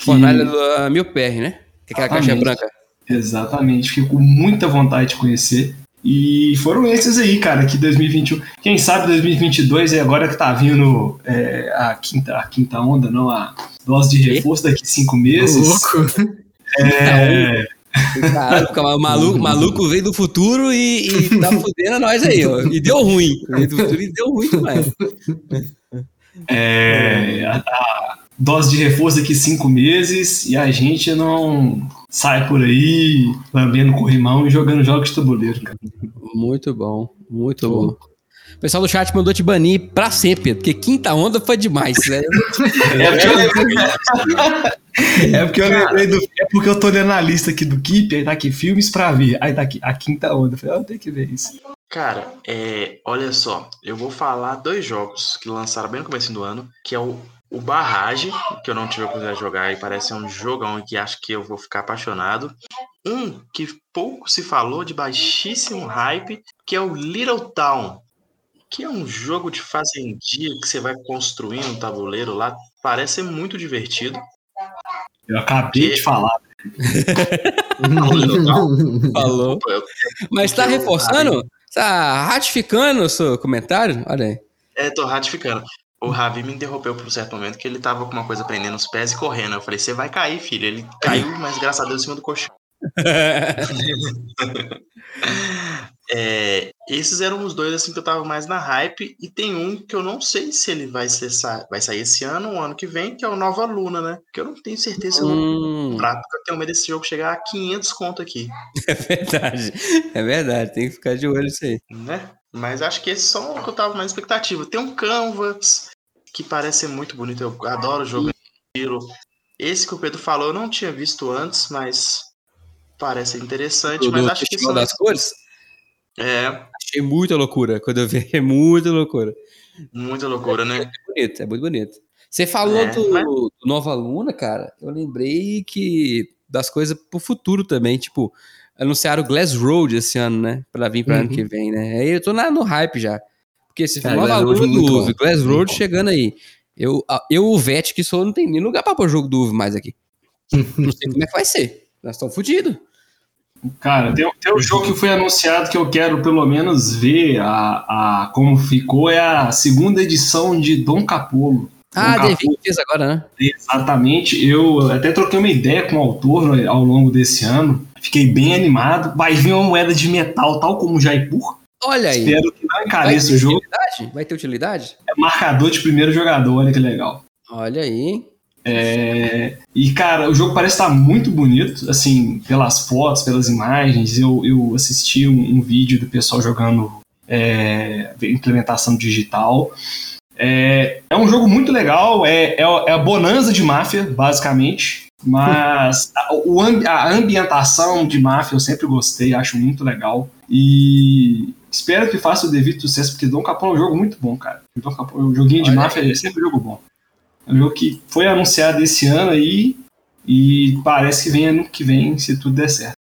S1: Fornalha do uh, Mil PR, né? Que é aquela caixa branca.
S4: Exatamente, fiquei com muita vontade de conhecer. E foram esses aí, cara, que 2021. Quem sabe 2022 é agora que tá vindo é, a, quinta, a quinta onda, não, a dose de reforço daqui cinco meses.
S2: Louco.
S4: É, <laughs>
S1: Caralho, o maluco, maluco veio do futuro e, e tá <laughs> fudendo a nós aí, ó. E deu ruim. Veio do futuro e deu ruim demais.
S4: é, a, a dose de reforço daqui cinco meses e a gente não sai por aí lambendo corrimão e jogando jogos de tabuleiro, cara.
S1: Muito bom, muito bom. O pessoal do chat mandou te banir pra sempre, porque quinta onda foi demais, né? <laughs>
S4: É porque eu lembrei, é porque eu, lembrei do. É porque eu tô olhando a lista aqui do Keep, aí tá aqui filmes pra ver. Aí tá aqui a quinta onda. Eu falei, ah, eu tenho que ver isso.
S3: Cara, é, olha só, eu vou falar dois jogos que lançaram bem no começo do ano, que é o, o Barrage, que eu não tive a oportunidade de jogar e parece um jogão que acho que eu vou ficar apaixonado. Um que pouco se falou de baixíssimo hype, que é o Little Town, que é um jogo de fazendia que você vai construindo um tabuleiro lá, parece ser muito divertido.
S4: Eu acabei de falar. <laughs>
S3: Não, Town?
S1: Falou.
S3: Eu-
S1: Mas tá reforçando? Tá ratificando o seu comentário? Olha aí.
S3: É, tô ratificando. O Ravi me interrompeu por um certo momento que ele tava com uma coisa prendendo os pés e correndo. Eu falei, você vai cair, filho. Ele caiu, mas graças a Deus, em cima do colchão. <laughs> É, esses eram os dois assim que eu tava mais na hype. E tem um que eu não sei se ele vai, ser, vai sair esse ano ou ano que vem, que é o Nova Luna, né? Que eu não tenho certeza
S1: Hum,
S3: comprar, porque eu tenho medo desse jogo chegar a 500 conto aqui, <laughs>
S1: é verdade. É verdade, tem que ficar de olho nisso aí.
S3: né? Mas acho que esses são o que eu tava mais expectativa. Tem um Canvas, que parece ser muito bonito. Eu adoro jogo de estilo. Esse que o Pedro falou, eu não tinha visto antes, mas parece interessante.
S1: Do,
S3: mas
S1: do
S3: acho que são
S1: das Cores?
S3: É,
S1: Achei muita loucura. Quando eu vi, <laughs> é muita loucura.
S3: muita loucura, né?
S1: É bonito, é muito bonito. Você falou
S3: É,
S1: do,
S3: mas-
S1: do Nova Luna, cara. Eu lembrei que das coisas pro futuro também. Tipo, anunciaram o Glass Road esse ano, né? Pra vir pra ano
S2: Uhum.
S1: que vem, né? Aí eu tô na, no hype já. Porque se for
S2: Cara,
S1: Nova
S2: Glass Road
S1: Luna
S2: é muito
S1: do
S2: bom.
S1: UV, Glass Road
S2: bom.
S1: chegando aí. Eu, eu, o Vet que sou, não tem nem lugar pra pôr jogo do UV mais aqui. <laughs> Não sei como é que vai ser. Nós estamos fodidos.
S4: Cara, tem, tem um jogo que foi anunciado que eu quero pelo menos ver a, a, como ficou. É a segunda edição de Dom Capolo.
S1: Ah,
S4: Dom
S1: fez agora, né?
S4: Exatamente. Eu até troquei uma ideia com o autor ao longo desse ano. Fiquei bem animado. Vai vir uma moeda de metal, tal como o Jaipur.
S1: Olha aí.
S4: Espero que não encareça o jogo.
S1: utilidade? Vai ter utilidade?
S4: É marcador de primeiro jogador, olha que legal.
S1: Olha aí.
S4: É, E, cara, o jogo parece estar muito bonito, assim, pelas fotos, pelas imagens. Eu, eu assisti um, um vídeo do pessoal jogando é, implementação digital. É, é um jogo muito legal, é, é, é a bonança de máfia, basicamente. Mas a, o a ambientação de máfia eu sempre gostei, acho muito legal. E espero que faça o devido sucesso, porque Dom Capão é um jogo muito bom, cara. Dom Capão, o joguinho de
S1: Olha
S4: máfia é sempre um jogo bom. É um jogo que foi anunciado esse ano aí e parece que vem ano que vem, se tudo der certo.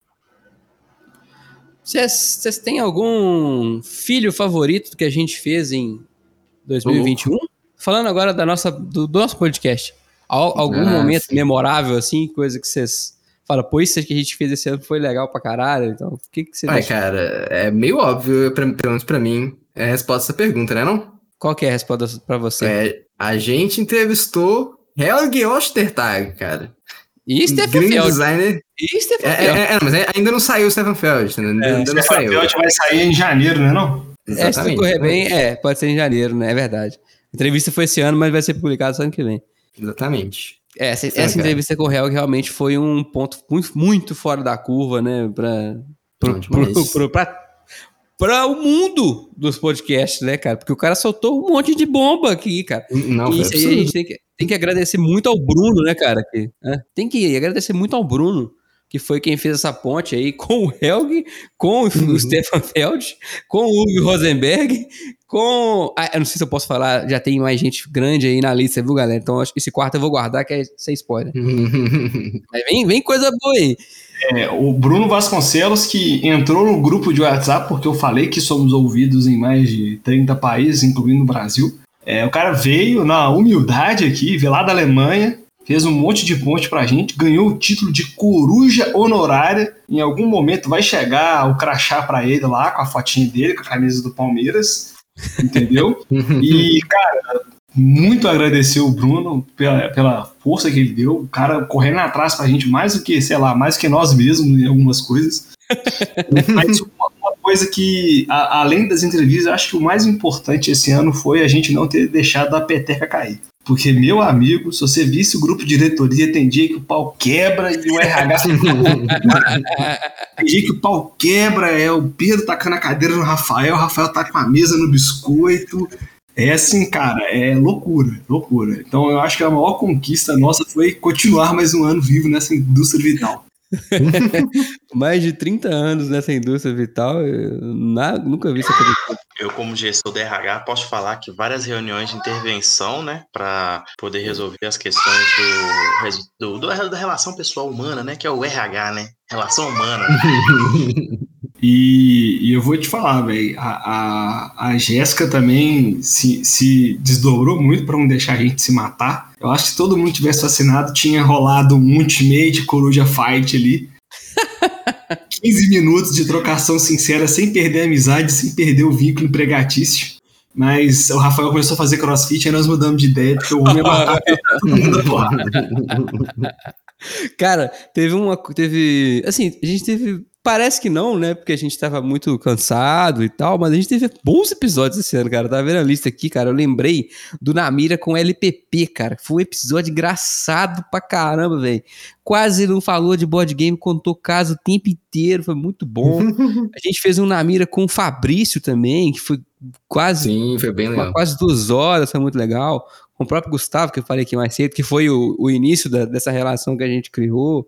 S1: Vocês têm algum filho favorito que a gente fez em 2021? Falando agora da nossa, do, do nosso podcast. Al- algum
S2: Ah,
S1: momento
S2: sim.
S1: memorável, assim, coisa que vocês falam, pô, isso que a gente fez esse ano foi legal pra caralho. Então, o que, que você
S2: Ai,
S1: acha?
S2: cara, é meio óbvio, pra- pelo menos pra mim, é a resposta a essa pergunta, né não?
S1: Qual que é a resposta pra você?
S2: É, a gente entrevistou Helge Ostertag, cara.
S1: E Stefan
S2: grande
S1: Feld.
S2: designer.
S1: E Stefan
S2: É,
S1: Feld.
S2: é, é, mas ainda não saiu o Stefan Feld, entendeu? Ainda, ainda não saiu.
S4: Feld vai sair em janeiro, né não?
S1: É, se correr bem, é, pode ser em janeiro, né? É verdade. A entrevista foi esse ano, mas vai ser publicada só ano que vem.
S2: Exatamente.
S1: É, essa,
S2: Sim,
S1: essa
S2: cara.
S1: entrevista com o Helg realmente foi um ponto muito, muito fora da curva, né? Pra o mundo dos podcasts, né, cara? Porque o cara soltou um monte de bomba aqui, cara.
S2: Não,
S1: e isso aí a gente tem que, tem que agradecer muito ao Bruno, né, cara? Que, né? Tem que agradecer muito ao Bruno, que foi quem fez essa ponte aí com o Helg, com uhum. o Stefan Feld, com o Uwe Rosenberg, com. Ah, eu não sei se eu posso falar, já tem mais gente grande aí na lista, viu, galera? Então acho que esse quarto eu vou guardar, que é sem spoiler. Mas vem, vem coisa boa aí.
S4: É, o Bruno Vasconcelos, que entrou no grupo de WhatsApp, porque eu falei que somos ouvidos em mais de 30 países, incluindo o Brasil. É, o cara veio na humildade aqui, veio lá da Alemanha, fez um monte de ponte pra gente, ganhou o título de coruja honorária. Em algum momento vai chegar o crachá pra ele lá, com a fotinha dele, com a camisa do Palmeiras, entendeu? <laughs> e, cara, muito agradecer o Bruno pela, pela força que ele deu, o cara correndo atrás pra gente mais do que, sei lá, mais do que nós mesmos em algumas coisas. <laughs> Mas uma, uma coisa que, a, além das entrevistas, acho que o mais importante esse ano foi a gente não ter deixado a peteca cair. Porque, meu amigo, se você visse o grupo de diretoria, tem dia que o pau quebra e o RH. <laughs> tem dia que o pau quebra, é o Pedro tacando a cadeira no Rafael, o Rafael tá com a mesa no biscoito. É assim, cara, é loucura, loucura. Então eu acho que a maior conquista nossa foi continuar mais um ano vivo nessa indústria vital. <laughs>
S1: Mais de 30 anos nessa indústria vital, na, nunca vi isso acontecer.
S3: Eu, como gestor da RH, posso falar que várias reuniões de intervenção, né, para poder resolver as questões do, do, do, da relação pessoal humana, né, que é o RH, né, relação humana. <laughs>
S4: E, e, eu vou te falar, velho, a, a, a Jéssica também se, se desdobrou muito para não deixar a gente se matar. Eu acho que se todo mundo tivesse assinado, tinha rolado um ultimate coruja fight ali. <laughs> 15 minutos de trocação sincera, sem perder a amizade, sem perder o vínculo empregatício. Mas o Rafael começou a fazer crossfit e nós mudamos de ideia, porque o homem <laughs> matar todo mundo <laughs>
S1: Cara, teve uma. Teve. Assim, a gente teve Parece que não, né? Porque a gente tava muito cansado e tal, mas a gente teve bons episódios esse ano, cara. Tava vendo a lista aqui, cara. Eu lembrei do Namira com LPP, cara. Foi um episódio engraçado pra caramba, velho. Quase não falou de board game, contou caso o tempo inteiro, foi muito bom. <laughs> a gente fez um Namira com o Fabrício também, que foi quase.
S2: Sim, foi bem legal.
S1: Quase duas horas, foi muito legal. Com o próprio Gustavo, que eu falei aqui mais cedo, que foi o, o início da, dessa relação que a gente criou.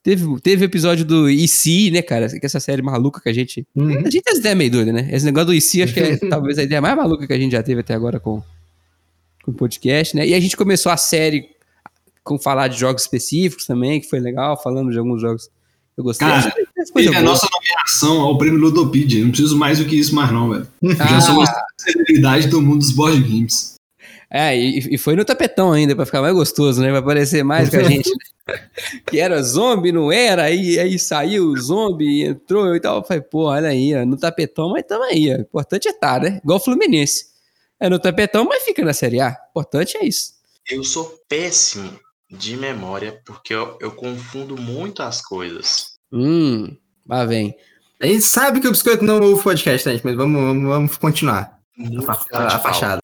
S1: Teve, teve episódio do IC, né, cara? Que é essa série maluca que a gente. Uhum. A gente tem essa ideia meio doida, né? Esse negócio do IC, acho que é <laughs> talvez a ideia mais maluca que a gente já teve até agora com, com o podcast, né? E a gente começou a série com falar de jogos específicos também, que foi legal, falando de alguns jogos que eu gostei.
S4: Cara, é a nossa nomeação ao prêmio Ludopedia. Não preciso mais do que isso mais, não, velho. Ah. Já sou uma celebridade do mundo dos board games.
S1: É, e, e, foi no tapetão ainda, pra ficar mais gostoso, né? Vai parecer mais com a gente. <laughs> que era zombie, não era, aí, aí saiu o zombie, entrou e tal. Eu falei, pô, olha aí, ó, no tapetão, mas tamo aí. Ó. O importante é estar, tá, né? Igual o Fluminense. É no tapetão, mas fica na Série A. O importante é isso.
S3: Eu sou péssimo de memória, porque eu, eu confundo muito as coisas.
S1: Hum, lá vem.
S2: A gente sabe que o Biscoito não ouve podcast, gente, mas vamos, vamos, vamos continuar.
S3: Muito a, a fachada.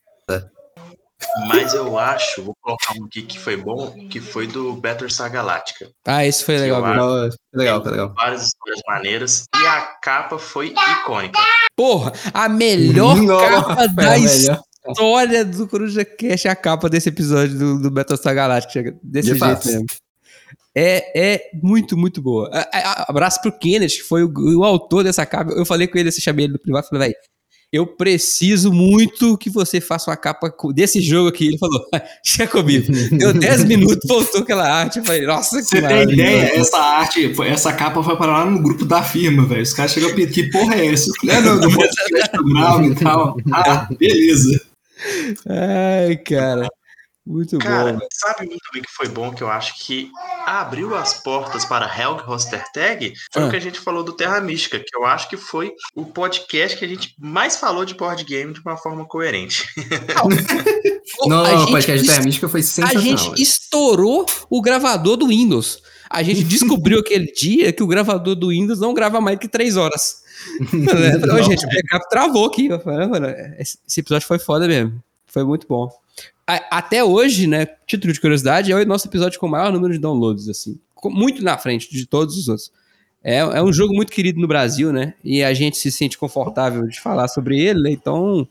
S3: Mas eu acho, vou colocar um aqui que foi bom, que foi do Battlestar Galactica.
S1: Ah, esse foi legal.
S2: Legal, legal, legal.
S3: Várias histórias maneiras. E a capa foi icônica.
S1: Porra, a melhor capa da história do Coruja Cash é a capa desse episódio do, do Battlestar Galactica. Desse De jeito fato. mesmo. É, é muito, muito boa. Abraço pro Kenneth, que foi o, o autor dessa capa. Eu falei com ele, eu chamei ele no privado, falei, velho, eu preciso muito que você faça uma capa desse jogo aqui. Ele falou, <laughs> chega comigo. Deu 10 <laughs> minutos, voltou aquela arte. Eu falei, nossa,
S4: que Você tem ideia? Essa arte, essa capa foi para lá no grupo da firma, velho. Os caras chegam a pedir, que porra é essa? É, não, do <laughs> e tal. Ah, beleza.
S1: Ai, cara. Muito
S3: Cara,
S1: bom.
S3: sabe muito bem que foi bom que eu acho que abriu as portas para Helg Rostertag foi ah. o que a gente falou do Terra Mística, que eu acho que foi o podcast que a gente mais falou de board game de uma forma coerente. <laughs>
S2: Não, o podcast de Terra Mística foi sensacional.
S1: A gente estourou o gravador do Windows. A gente <laughs> descobriu aquele dia que o gravador do Windows não grava mais que três horas. <laughs> Falei, gente, o backup travou aqui. Esse episódio foi foda mesmo. Foi muito bom até hoje, né, título de curiosidade, é o nosso episódio com o maior número de downloads, assim. Muito na frente de todos os outros. É, é um jogo muito querido no Brasil, né? E a gente se sente confortável de falar sobre ele, né? então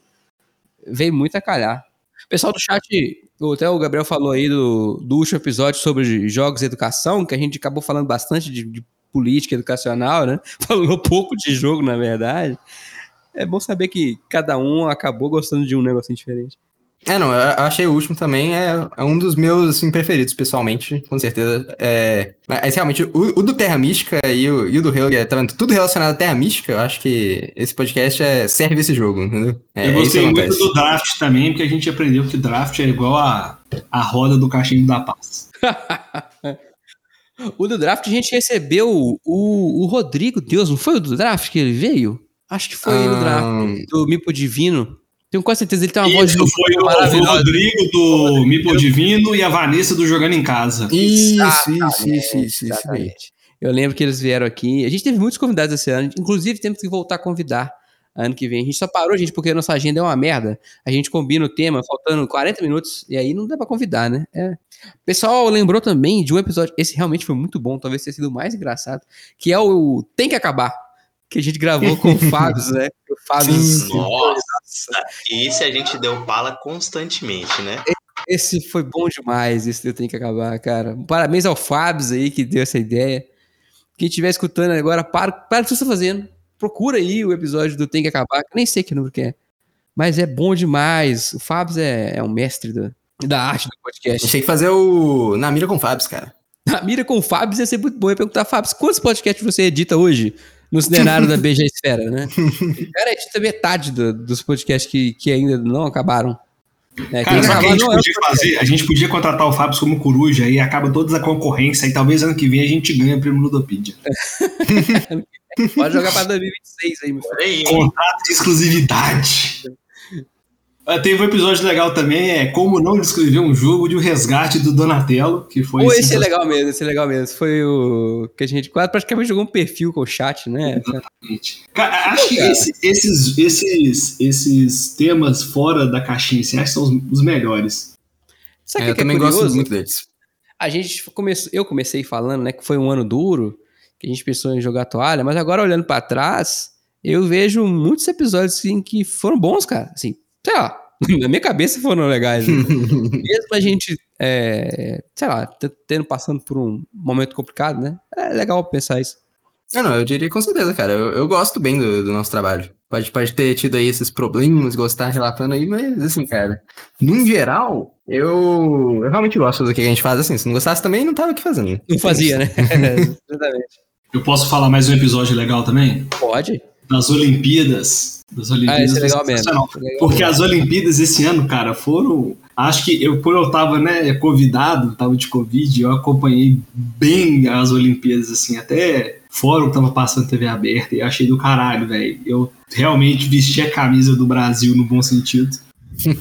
S1: veio muito a calhar. Pessoal do chat, até o Gabriel falou aí do, do último episódio sobre jogos e educação, que a gente acabou falando bastante de, de política, educacional, né? <laughs> Falou pouco de jogo, na verdade. É bom saber que cada um acabou gostando de um negocinho diferente.
S2: É, não, eu achei o último também, é, é um dos meus assim, preferidos, pessoalmente, com certeza. É, mas realmente, o, o do Terra Mística e o, e o do é, tá tudo relacionado à Terra Mística, eu acho que esse podcast é, serve esse jogo, entendeu? É,
S4: eu gostei muito do draft também, porque a gente aprendeu que draft é igual a, a roda do cachimbo da paz. <laughs>
S1: o do draft a gente recebeu o, o Rodrigo Deus, não foi o do draft que ele veio? Acho que foi ah, o draft do Mipo Divino. Tenho quase certeza ele tem uma
S4: Isso,
S1: voz
S4: foi o, foi o Rodrigo do Mipo Divino e a Vanessa do Jogando em Casa.
S1: Isso, isso, isso, isso, exatamente. Eu lembro que eles vieram aqui. A gente teve muitos convidados esse ano. Inclusive, temos que voltar a convidar ano que vem. A gente só parou, gente, porque a nossa agenda é uma merda. A gente combina o tema, faltando 40 minutos, e aí não dá pra convidar, né? É. O pessoal lembrou também de um episódio, esse realmente foi muito bom, talvez tenha sido o mais engraçado, que é o Tem que Acabar que a gente gravou com o Fábio, né? O Fábio.
S3: Nossa, esse a gente deu pala constantemente, né?
S1: Esse foi bom demais, esse eu tenho que acabar, cara. Parabéns ao Fábio aí que deu essa ideia. Quem estiver escutando agora, para, para o que você está fazendo. Procura aí o episódio do Tem que Acabar, que nem sei que número que é. Mas é bom demais. O Fábio é, é um mestre do, da arte do podcast.
S2: Achei que fazer o Na Mira com o Fábio, cara.
S1: Na Mira com o Fábio ia ser muito bom. Eu ia perguntar, Fábio, quantos podcasts você edita hoje? No cenário da BG Esfera, né? Cara, edita metade do, dos podcasts que, que ainda não acabaram.
S4: É, Cara, só que a gente é podia fazer, a gente podia contratar o Fábio como coruja e acaba toda a concorrência e talvez ano que vem a gente ganhe o prêmio Ludopedia. <laughs>
S1: Pode jogar para 2026 aí, meu filho.
S4: Contrato de exclusividade. Ah, teve um episódio legal também, é como não descrever um jogo de um resgate do Donatello, que foi...
S1: Pô, esse é legal mesmo, esse é legal mesmo. Foi o que a gente quase praticamente jogou um perfil com o chat, né?
S4: Exatamente. Cara, acho que esse, esses, esses, esses temas fora da caixinha, assim, acho que são os, os melhores.
S2: Sabe é, que eu que é também curioso? gosto muito deles.
S1: A gente começou, eu comecei falando, né, que foi um ano duro, que a gente pensou em jogar toalha, mas agora olhando para trás, eu vejo muitos episódios assim, que foram bons, cara. Assim, sei lá, <laughs> na minha cabeça foram legais. Né? <laughs> Mesmo a gente, é, sei lá, tendo passando por um momento complicado, né? É legal pensar isso.
S2: Não, não, eu diria com certeza, cara. Eu, eu gosto bem do, do, nosso trabalho. Pode, pode ter tido aí esses problemas, gostar relatando aí, mas assim, cara, num geral, eu, eu realmente gosto do que a gente faz assim. Se não gostasse também, não tava aqui fazendo.
S1: Não fazia, né? <laughs> Exatamente.
S4: Eu posso falar mais um episódio legal também?
S1: Pode.
S4: Das Olimpíadas das Olimpíadas. Ah,
S1: isso é legal mesmo.
S4: Porque as Olimpíadas esse ano, cara, foram. Acho que eu, por eu tava, né, convidado, tava de Covid, eu acompanhei bem as Olimpíadas, assim, até fórum que tava passando TV aberta e achei do caralho, velho. Eu realmente vesti a camisa do Brasil no bom sentido.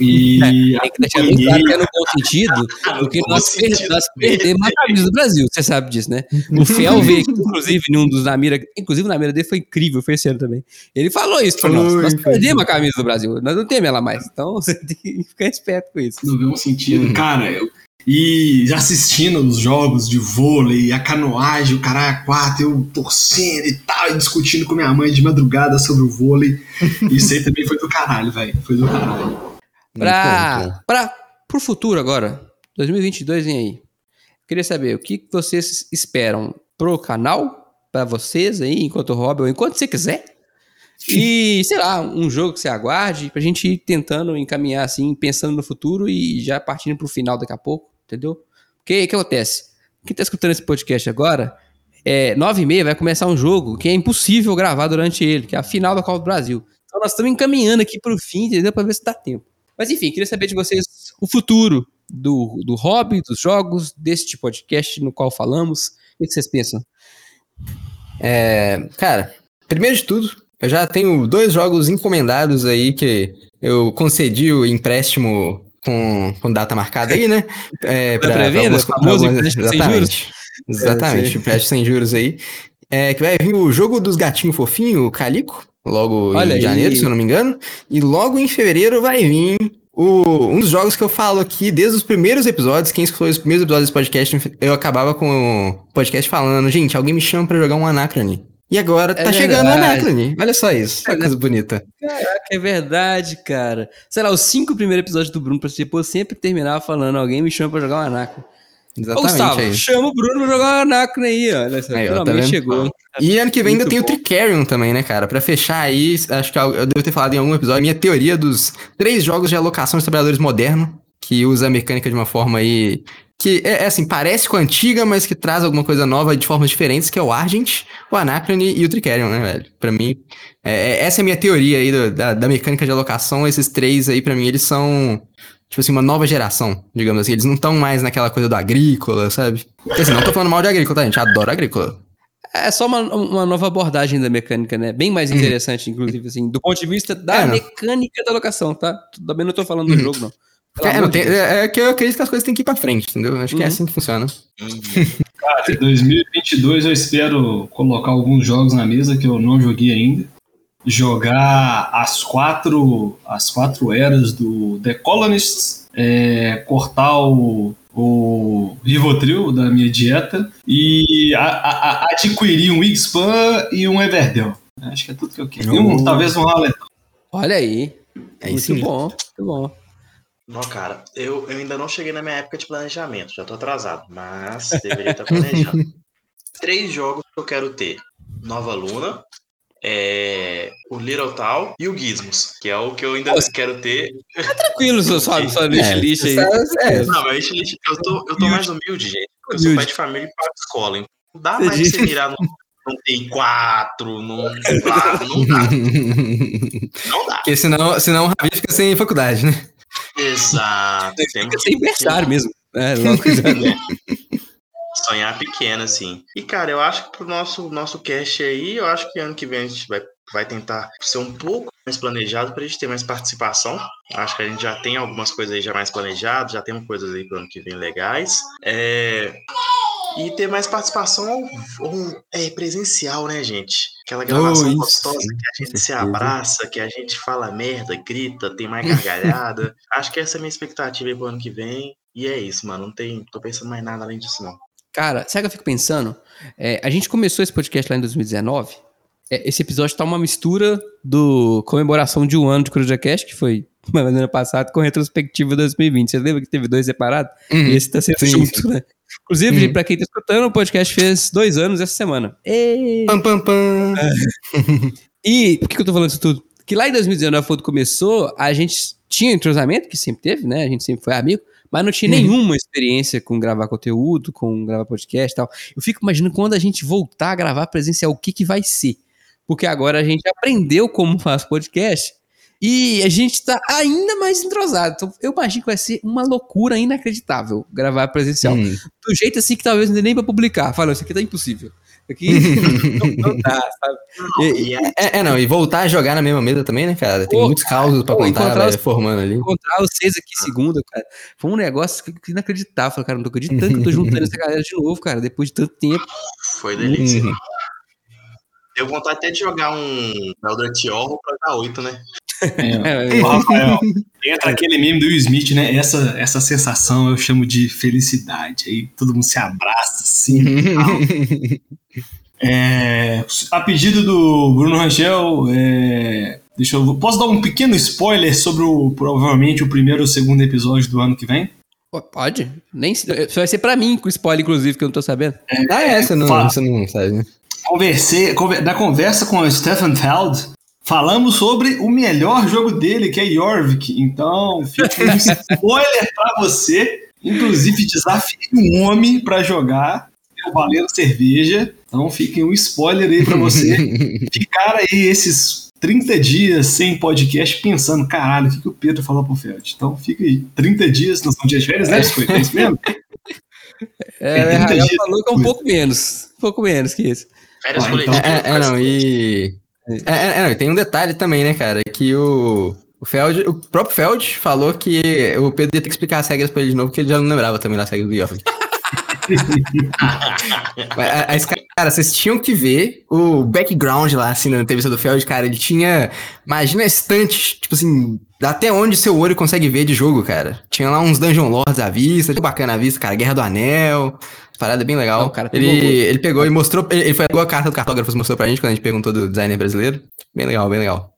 S4: E <laughs>
S1: é, tem que deixar bem claro que é no bom sentido, porque nós, sentido. nós perdemos a camisa do Brasil, você sabe disso, né? O Fel veio aqui, inclusive, num dos Namira, inclusive o Namira dele foi incrível, foi esse ano também. Ele falou isso pra nós, nós perdemos a camisa do Brasil, nós não temos ela mais, então você <laughs> tem que ficar esperto com isso.
S4: No bom sentido, uhum. cara, eu, e assistindo os jogos de vôlei, a canoagem, o caralho quatro, eu torcendo e tal, e discutindo com minha mãe de madrugada sobre o vôlei. Isso aí também foi do caralho, velho. Foi do caralho.
S1: Pra, pra, pro futuro agora, 2022 vem aí. Queria saber o que vocês esperam pro canal, para vocês aí, enquanto hobby, ou enquanto você quiser. E, <laughs> sei lá, um jogo que você aguarde, pra gente ir tentando encaminhar assim, pensando no futuro e já partindo pro final daqui a pouco, entendeu? Porque o que acontece? Quem tá escutando esse podcast agora, é, 9 e meia vai começar um jogo que é impossível gravar durante ele, que é a final da Copa do Brasil. Então nós estamos encaminhando aqui pro fim, entendeu? Pra ver se dá tempo. Mas enfim, queria saber de vocês o futuro do, do hobby, dos jogos, deste podcast no qual falamos. O que vocês pensam?
S2: É, cara, primeiro de tudo, eu já tenho dois jogos encomendados aí que eu concedi o empréstimo com, com data marcada aí, né? <laughs>
S1: É, pra, pra, pra famoso algumas,
S2: exatamente. Exatamente, é, empréstimo sem juros aí. É, que vai vir o jogo dos gatinhos fofinhos, o Calico logo Olha em janeiro, se eu não me engano. E logo em fevereiro vai vir o, um dos jogos que eu falo aqui desde os primeiros episódios. Quem escutou os primeiros episódios desse podcast, eu acabava com o podcast falando: gente, alguém me chama para jogar um Anacrone. E agora tá é chegando o Anacrone. Olha só isso. Olha que coisa bonita.
S1: Caraca, é verdade, cara. Sei lá, os cinco primeiros episódios do Bruno pra depois sempre terminava falando: alguém me chama pra jogar um Anacrone. Ô,
S2: Exatamente.
S1: Gustavo,
S2: aí.
S1: chama o Bruno pra jogar o Anacron aí, ó. Olha só,
S2: Aí, ó, tá
S1: finalmente
S2: vendo?
S1: chegou.
S2: E ano que vem ainda tem o. Tricarion também, né, cara? Pra fechar aí, acho que eu devo ter falado em algum episódio, a minha teoria dos três jogos de alocação de trabalhadores moderno, que usa a mecânica de uma forma aí. Que é, é assim, parece com a antiga, mas que traz alguma coisa nova de formas diferentes, que é o Argent, o Anacrone e o Tricarion, né, velho? Pra mim, é- é- essa é a minha teoria aí do- da, da mecânica de alocação. Esses três aí, pra mim, eles são, tipo assim, uma nova geração, digamos assim. Eles não estão mais naquela coisa do agrícola, sabe? Porque assim, não tô falando mal de agrícola, tá, gente? Adoro agrícola.
S1: É só uma, uma nova abordagem da mecânica, né? Bem mais interessante, inclusive, assim, do ponto de vista da
S2: É,
S1: mecânica da locação, tá? Também não tô falando do jogo, não.
S2: É, não, tem- é, é que eu acredito que as coisas têm que ir pra frente, entendeu? Acho que é
S1: Uhum.
S2: assim que funciona.
S4: Cara, em 2022 eu espero colocar alguns jogos na mesa que eu não joguei ainda. Jogar as quatro, as quatro eras do The Colonists, é, cortar o, o Rivotril da minha dieta e a- a- a- adquirir um X-Pan e um Everdell. Acho que é tudo que eu quero. E um, talvez um Raleton.
S1: Olha aí.
S2: É
S1: muito
S2: isso
S1: bom, muito bom.
S3: Não, cara, eu, eu ainda não cheguei na minha época de planejamento, já tô atrasado, mas deveria estar planejando. <laughs> Três jogos que eu quero ter: Nova Luna, é, o Little Tal e o Gizmos, que é o que eu ainda
S1: Nossa.
S3: quero ter.
S1: Tranquilo, sua, sua, <laughs> sua wishlist aí.
S2: É,
S3: Não, mas eu tô, eu tô mais humilde, gente. Eu sou pai de família e pago escola. Então não dá mais pra você mirar no, no TI 4, no. Lá, não dá. <laughs> Não dá.
S2: Porque senão, senão o Ravi fica sem faculdade, né?
S3: Exato.
S1: Fica
S3: Temos
S1: sem berçário mesmo. <laughs> É, logo já-
S3: sonhar pequeno, assim. E, cara, eu acho que pro nosso, nosso cast aí, eu acho que ano que vem a gente vai, vai tentar ser um pouco mais planejado pra gente ter mais participação. Acho que a gente já tem algumas coisas aí já mais planejadas, já temos coisas aí pro ano que vem legais. É... E ter mais participação um, é, presencial, né, gente? Aquela gravação
S2: Oh,
S3: gostosa que a gente se abraça, que a gente fala merda, grita, tem mais gargalhada. <laughs> Acho que essa é a minha expectativa aí pro ano que vem. E é isso, mano. Não tem, tô pensando mais nada além disso, não.
S1: Cara, sabe o que eu fico pensando? É, a gente começou esse podcast lá em 2019. É, esse episódio tá uma mistura do comemoração de um ano de CruzaCast, que foi <laughs> no ano passado, com retrospectiva 2020. Você lembra que teve dois separados?
S2: Uhum.
S1: E esse tá sendo junto, né? Inclusive,
S2: Uhum.
S1: pra quem tá escutando, o podcast fez dois anos essa semana. Ê!
S2: Pam, pam, pam. <laughs>
S1: E por que, que eu tô falando isso tudo? Que lá em 2019, quando começou, a gente tinha entrosamento, que sempre teve, né? A gente sempre foi amigo, mas não tinha
S2: Uhum.
S1: nenhuma experiência com gravar conteúdo, com gravar podcast e tal. Eu fico imaginando quando a gente voltar a gravar presencial, o que, que vai ser. Porque agora a gente aprendeu como <laughs> faz podcast e a gente tá ainda mais entrosado. Então, eu imagino que vai ser uma loucura inacreditável gravar presencial.
S2: Hum.
S1: Do jeito assim que talvez não dê nem pra publicar. Fala, isso aqui tá impossível. Não, <laughs> não dá, sabe? E-
S3: E é
S2: É, é, não, e voltar a jogar na mesma mesa também, né, cara? Tem
S1: Pô,
S2: muitos causos pra
S1: pô,
S2: contar, velho,
S1: os-
S2: formando ali.
S1: encontrar vocês aqui segunda, cara, foi um negócio que- inacreditável. Falei, cara, não tô acreditando que eu tô juntando essa galera de novo, cara, depois de tanto tempo.
S3: Foi delícia.
S2: Uhum.
S3: Deu vontade até de jogar um Eldritch Horror pra dar 8, né?
S4: É,
S1: É,
S4: Ô, Rafael, <laughs> entra aquele meme do Will Smith, né? Essa, essa sensação eu chamo de felicidade. Aí todo mundo se abraça assim. <laughs> É, a pedido do Bruno Rangel, é, deixa eu, posso dar um pequeno spoiler sobre o provavelmente o primeiro ou segundo episódio do ano que vem?
S1: Pode? Nem vai ser pra mim, com spoiler, inclusive, que eu não tô sabendo.
S2: ah, é, você não,
S4: Fala.
S2: você não sabe, né?
S4: Conversei, conver- na conversa com o Stefan Feld, falamos sobre o melhor jogo dele, que é Jorvik. Então, fica um <laughs> spoiler pra você. Inclusive, desafiei um homem pra jogar. Eu valendo cerveja. Então, fique um spoiler aí pra você. <laughs> Ficar aí esses 30 dias sem podcast pensando, caralho, o que, que o Pedro falou pro Feld? Então, fica aí. 30 dias, não são dias de férias, né? Biscoito? É isso mesmo?
S1: É,
S4: É,
S1: o
S4: 30
S1: RH
S4: dias
S1: falou que é um pouco menos. Um pouco menos que isso.
S3: Férias
S4: Ah,
S3: coletivas.
S2: É, é,
S3: férias
S2: não, e. É, é, é, não, e tem um detalhe também, né, cara? Que o. O Feld, o próprio Feld falou que o Pedro ia ter que explicar as regras pra ele de novo, porque ele já não lembrava também das regras do York. <laughs> Mas, a- cara, vocês tinham que ver o background lá, assim, na entrevista do Feld, cara. Ele tinha. Imagina a estante, tipo assim, até onde seu olho consegue ver de jogo, cara. Tinha lá uns Dungeon Lords à vista, bacana à vista, cara. Guerra do Anel. Parada bem legal.
S1: Não, cara,
S2: ele,
S1: logo.
S2: ele pegou e mostrou. Ele ele foi igual a carta do cartógrafo e mostrou pra gente quando a gente perguntou do designer brasileiro. Bem legal, bem legal.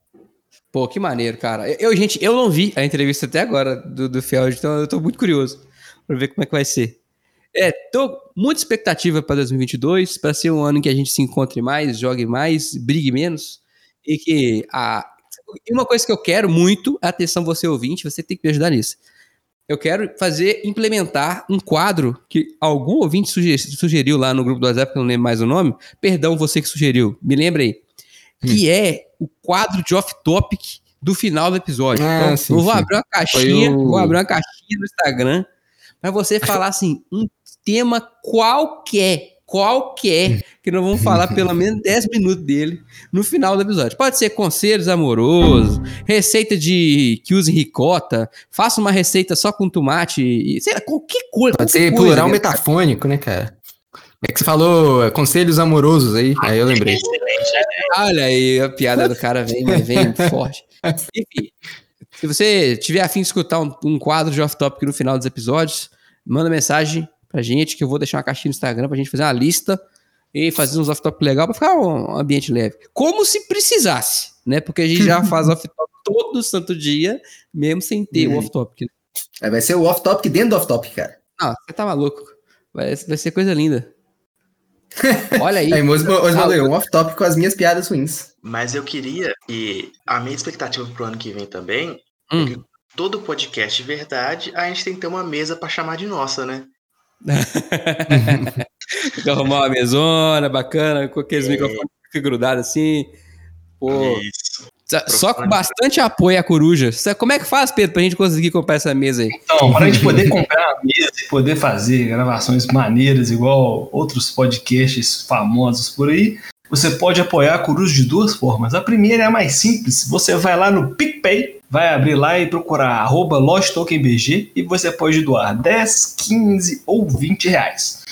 S1: Pô, que maneiro, cara. Eu, gente, eu não vi a entrevista até agora do, do Feld, então eu tô muito curioso pra ver como é que vai ser. É, tô muita expectativa para 2022, para ser um ano em que a gente se encontre mais, jogue mais, brigue menos e que a e uma coisa que eu quero muito, atenção você ouvinte, você tem que me ajudar nisso. Eu quero fazer, implementar um quadro que algum ouvinte sugeriu lá no grupo do WhatsApp, que eu não lembro mais o nome. Perdão, você que sugeriu, me lembra aí. Que hum. é o quadro de off-topic do final do episódio. Ah, então, sim, eu vou sim. abrir uma caixinha, vou abrir uma caixinha no Instagram para você falar assim, um tema qualquer, qualquer, que nós vamos falar pelo menos <laughs> 10 minutos dele no final do episódio. Pode ser conselhos amorosos, receita de que use ricota, faça uma receita só com tomate, sei lá, qualquer coisa.
S2: Pode ser
S1: coisa,
S2: plural metafônico, né, cara? É que você falou conselhos amorosos aí, aí eu lembrei.
S1: Olha aí, a piada do cara vem, vem <laughs> forte. Enfim, se você tiver afim de escutar um, um quadro de off-topic no final dos episódios, manda mensagem pra gente, que eu vou deixar uma caixinha no Instagram pra gente fazer uma lista e fazer uns off-topic legal pra ficar um ambiente leve. Como se precisasse, né? Porque a gente já faz <laughs> off-topic todo santo dia, mesmo sem ter o off-topic.
S2: É, vai ser o off-topic dentro do off-topic, cara.
S1: Não, você tá maluco. Vai, vai ser coisa linda. <laughs>
S2: Olha aí. aí hoje mandou um off-topic com as minhas piadas ruins.
S3: Mas eu queria que a minha expectativa pro ano que vem também hum. é que todo podcast de verdade, a gente tem que ter uma mesa para chamar de nossa, né? <laughs>
S1: arrumar uma mesona bacana, com aqueles é. microfones grudados assim. Pô. Isso. Só com bastante apoio à coruja. Como é que faz, Pedro, pra gente conseguir comprar essa mesa aí?
S4: Então, para a gente poder comprar a mesa e poder fazer gravações maneiras, igual outros podcasts famosos por aí, você pode apoiar a coruja de duas formas. A primeira é a mais simples. Você vai lá no PicPay, vai abrir lá e procurar arroba LostTokenBG e você pode doar 10, 15 ou 20 reais.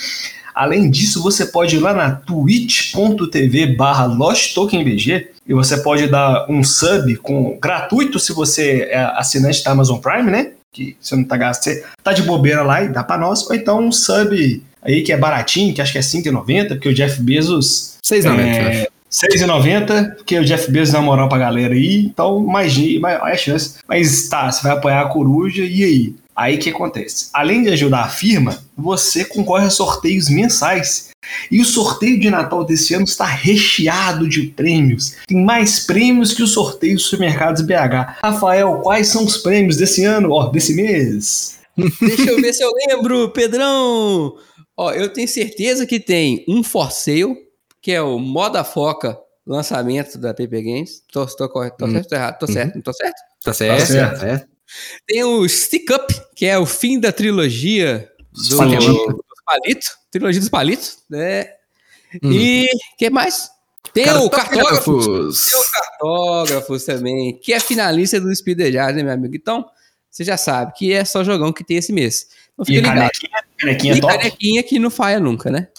S4: Além disso, você pode ir lá na twitch.tv barra LostTokenBG e você pode dar um sub com gratuito se você é assinante da Amazon Prime, né? Que você não tá gastando, você tá de bobeira lá e dá para nós, ou então um sub aí que é baratinho, que acho que é 5,90, porque o Jeff Bezos
S2: 6,90, é,
S4: 6,90, porque o Jeff Bezos dá moral pra galera aí, então mais, mais, chance. Mas tá, você vai apoiar a coruja e aí? Aí que acontece? Além de ajudar a firma, você concorre a sorteios mensais. E o sorteio de Natal desse ano está recheado de prêmios. Tem mais prêmios que o sorteio dos supermercados BH. Rafael, quais são os prêmios desse ano, ó, desse mês?
S1: Deixa eu ver se eu lembro, Pedrão. Ó, eu tenho certeza que tem um for sale, que é o Moda Foca lançamento da PP Games. Tô, tô, tô, tô hum. certo ou errado? Tô certo, não tô certo?
S2: Tá certo, tá certo. certo.
S1: Tem o Stick Up, que é o fim da trilogia do, do Palito, trilogia dos Palitos, né? Hum. E que mais? Tem o Cartógrafos. Tem o Cartógrafos também, que é finalista do Speed Jazz, né, meu amigo? Então, você já sabe que é só jogão que tem esse mês. Então,
S4: fica e ligado. canequinha, canequinha
S1: e top. canequinha que não falha nunca, né?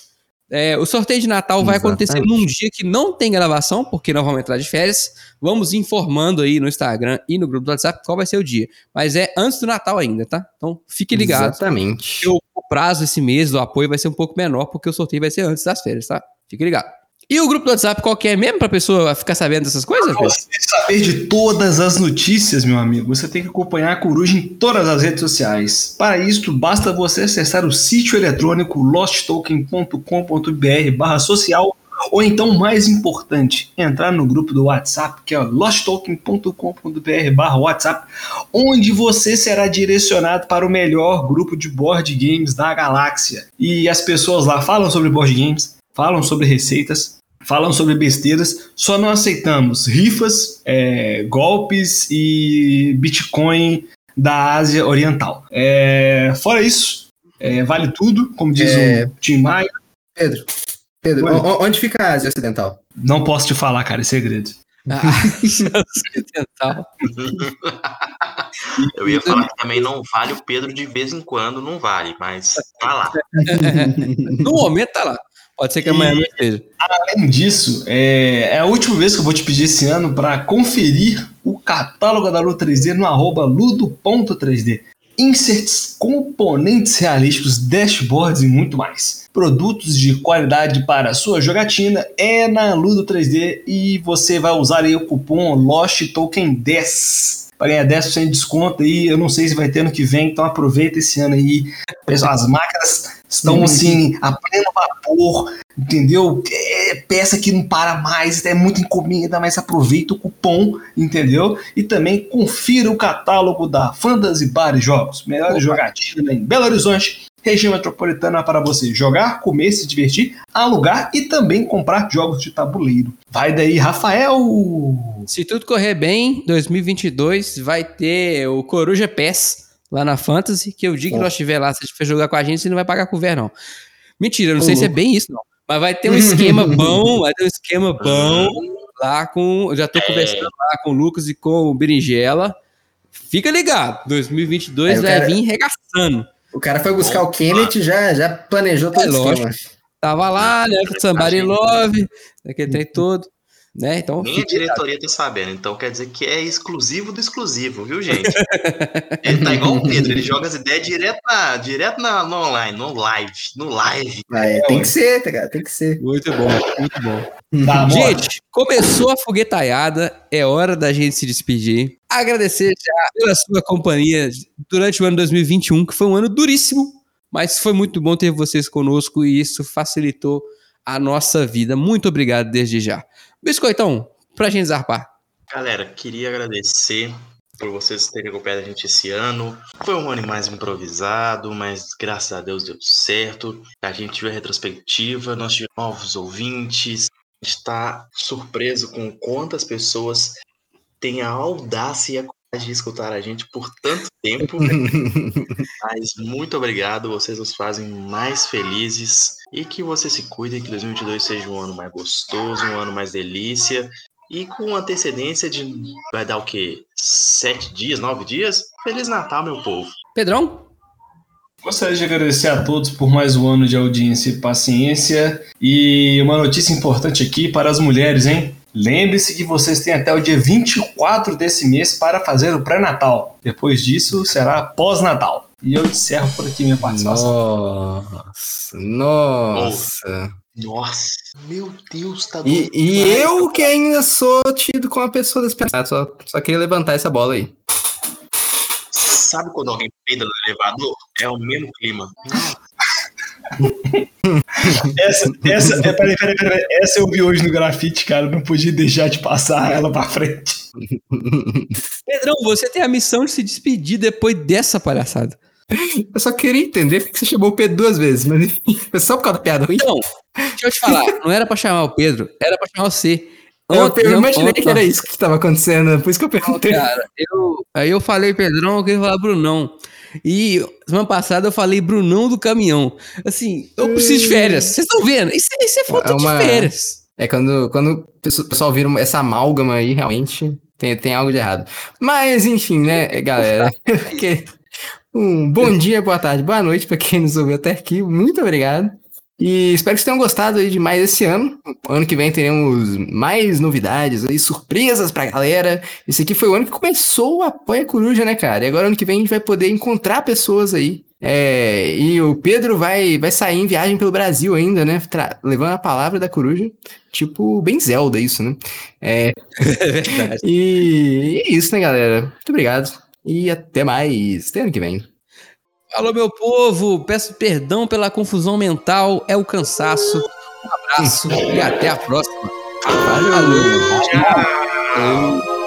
S1: É, o sorteio de Natal vai acontecer num dia que não tem gravação, porque nós vamos entrar de férias. Vamos informando aí no Instagram e no grupo do WhatsApp qual vai ser o dia. Mas é antes do Natal ainda, tá? Então fique ligado.
S2: Exatamente.
S1: O, o prazo esse mês do apoio vai ser um pouco menor, porque o sorteio vai ser antes das férias, tá? Fique ligado. E o grupo do WhatsApp qual que é mesmo pra pessoa ficar sabendo dessas coisas?
S4: Pra você saber de todas as notícias, meu amigo, você tem que acompanhar a Coruja em todas as redes sociais. Para isso, basta você acessar o sítio eletrônico losttoken.com.br barra social ou então, mais importante, entrar no grupo do WhatsApp, que é losttoken.com.br barra WhatsApp, onde você será direcionado para o melhor grupo de board games da galáxia. E as pessoas lá falam sobre board games, falam sobre receitas, falam sobre besteiras, só não aceitamos rifas, é, golpes e Bitcoin da Ásia Oriental. É, fora isso, é, vale tudo, como diz é, o Tim Maia.
S2: Pedro, Pedro onde fica a Ásia Ocidental?
S4: Não posso te falar, cara, é segredo. <laughs>
S3: Ocidental. Eu ia falar que também não vale o Pedro de vez em quando, não vale, mas tá lá. <laughs>
S1: no momento tá lá. Pode ser que amanhã não esteja.
S4: Além disso, é, é, a última vez que eu vou te pedir esse ano para conferir o catálogo da Ludo 3D no arroba ludo.3D. Inserts, componentes realísticos, dashboards e muito mais. Produtos de qualidade para a sua jogatina é na Ludo 3D e você vai usar aí o cupom LOST Token 10 para ganhar 10% de desconto aí. Eu não sei se vai ter ano que vem, então aproveita esse ano aí. As máquinas estão assim, a pleno vapor, entendeu? É peça que não para mais, é muita encomenda, mas aproveita o cupom, entendeu? E também confira o catálogo da Fantasy Bar e Jogos. Melhor jogatina em Belo Horizonte região metropolitana para você jogar, comer, se divertir, alugar e também comprar jogos de tabuleiro. Vai daí, Rafael!
S1: Se tudo correr bem, 2022 vai ter o Coruja PES lá na Fantasy, que eu digo que nós estiver lá, se for jogar com a gente, você não vai pagar couvert, não. Mentira, eu não sei se é bem isso, não. Mas vai ter um esquema <laughs> bom, vai ter um esquema bom lá com. Eu já tô conversando lá com o Lucas e com o Berinjela. Fica ligado, 2022 vai vir regaçando.
S2: O cara foi buscar Opa. o Kenneth e já, já planejou todo é, o esquema.
S1: Tava lá, né, Somebody Love, aquele trem todo. Né? Então,
S3: Nem a diretoria tá sabendo, então quer dizer que é exclusivo do exclusivo, viu, gente? ele tá igual o Pedro, ele joga as ideias direto, na, direto na, no online, no live, no live.
S2: Ah, é, tem que ser, tá, cara, tem que ser.
S1: Muito bom, muito bom. Tá, gente, começou a foguetaiada, é hora da gente se despedir. Agradecer já pela sua companhia durante o ano 2021, que foi um ano duríssimo, mas foi muito bom ter vocês conosco e isso facilitou a nossa vida. Muito obrigado desde já. Biscoitão, pra gente zarpar.
S3: Galera, queria agradecer por vocês terem acompanhado a gente esse ano. Foi um ano mais improvisado, mas graças a Deus deu certo. A gente viu a retrospectiva, nós tivemos novos ouvintes. A gente está surpreso com quantas pessoas têm a audácia e a de escutar a gente por tanto tempo. <laughs> mas muito obrigado, vocês nos fazem mais felizes. E que você se cuide, que 2022 seja um ano mais gostoso, um ano mais delícia. E com antecedência de. Vai dar o quê? Sete dias, nove dias? Feliz Natal, meu povo.
S1: Pedrão?
S4: Gostaria de agradecer a todos por mais um ano de audiência e paciência. E uma notícia importante aqui para as mulheres, hein? Lembre-se que vocês têm até o dia 24 desse mês para fazer o pré-natal. Depois disso, será pós-natal. E eu encerro por aqui minha participação.
S2: Nossa, nossa.
S3: Nossa, meu Deus, tá
S2: E, e eu que ainda sou tido como a pessoa despensada, só, só queria levantar essa bola aí.
S3: Sabe quando alguém peida no elevador? É o mesmo clima.
S4: Essa, essa, é, peraí, peraí, peraí, essa eu vi hoje no grafite, cara. Não podia deixar de passar ela pra frente.
S1: Pedrão, você tem a missão de se despedir depois dessa palhaçada.
S2: Eu só queria entender porque você chamou o Pedro duas vezes, mas enfim, foi só por causa da piada ruim.
S1: Então, deixa eu te falar, não era pra chamar o Pedro, era pra chamar você.
S2: Ontem, eu, eu imaginei ontem, que era isso que estava acontecendo, por isso que eu perguntei.
S1: Cara, eu, aí eu falei Pedrão, eu queria falar Brunão. E semana passada eu falei Brunão do caminhão. Assim, eu preciso de férias. Vocês estão vendo? Isso, isso é falta é uma... de férias.
S2: É quando, quando o pessoal vira essa amálgama aí, realmente tem, tem algo de errado. Mas, enfim, né, galera? <laughs> <laughs> Um bom dia, boa tarde, boa noite para quem nos ouviu até aqui. Muito obrigado. E espero que vocês tenham gostado aí de mais esse ano. Ano que vem teremos mais novidades aí, surpresas pra galera. Esse aqui foi o ano que começou o Apoia Coruja, né, cara? E agora ano que vem a gente vai poder encontrar pessoas aí. É, e o Pedro vai, vai sair em viagem pelo Brasil ainda, né? levando a palavra da coruja. Tipo, bem Zelda isso, né? É, <laughs> é verdade. E, e é isso, né, galera? Muito obrigado. E até mais. Até ano que vem.
S1: Alô, meu povo. Peço perdão pela confusão mental. É o cansaço. Um abraço e até a próxima.
S2: Valeu. Tchau.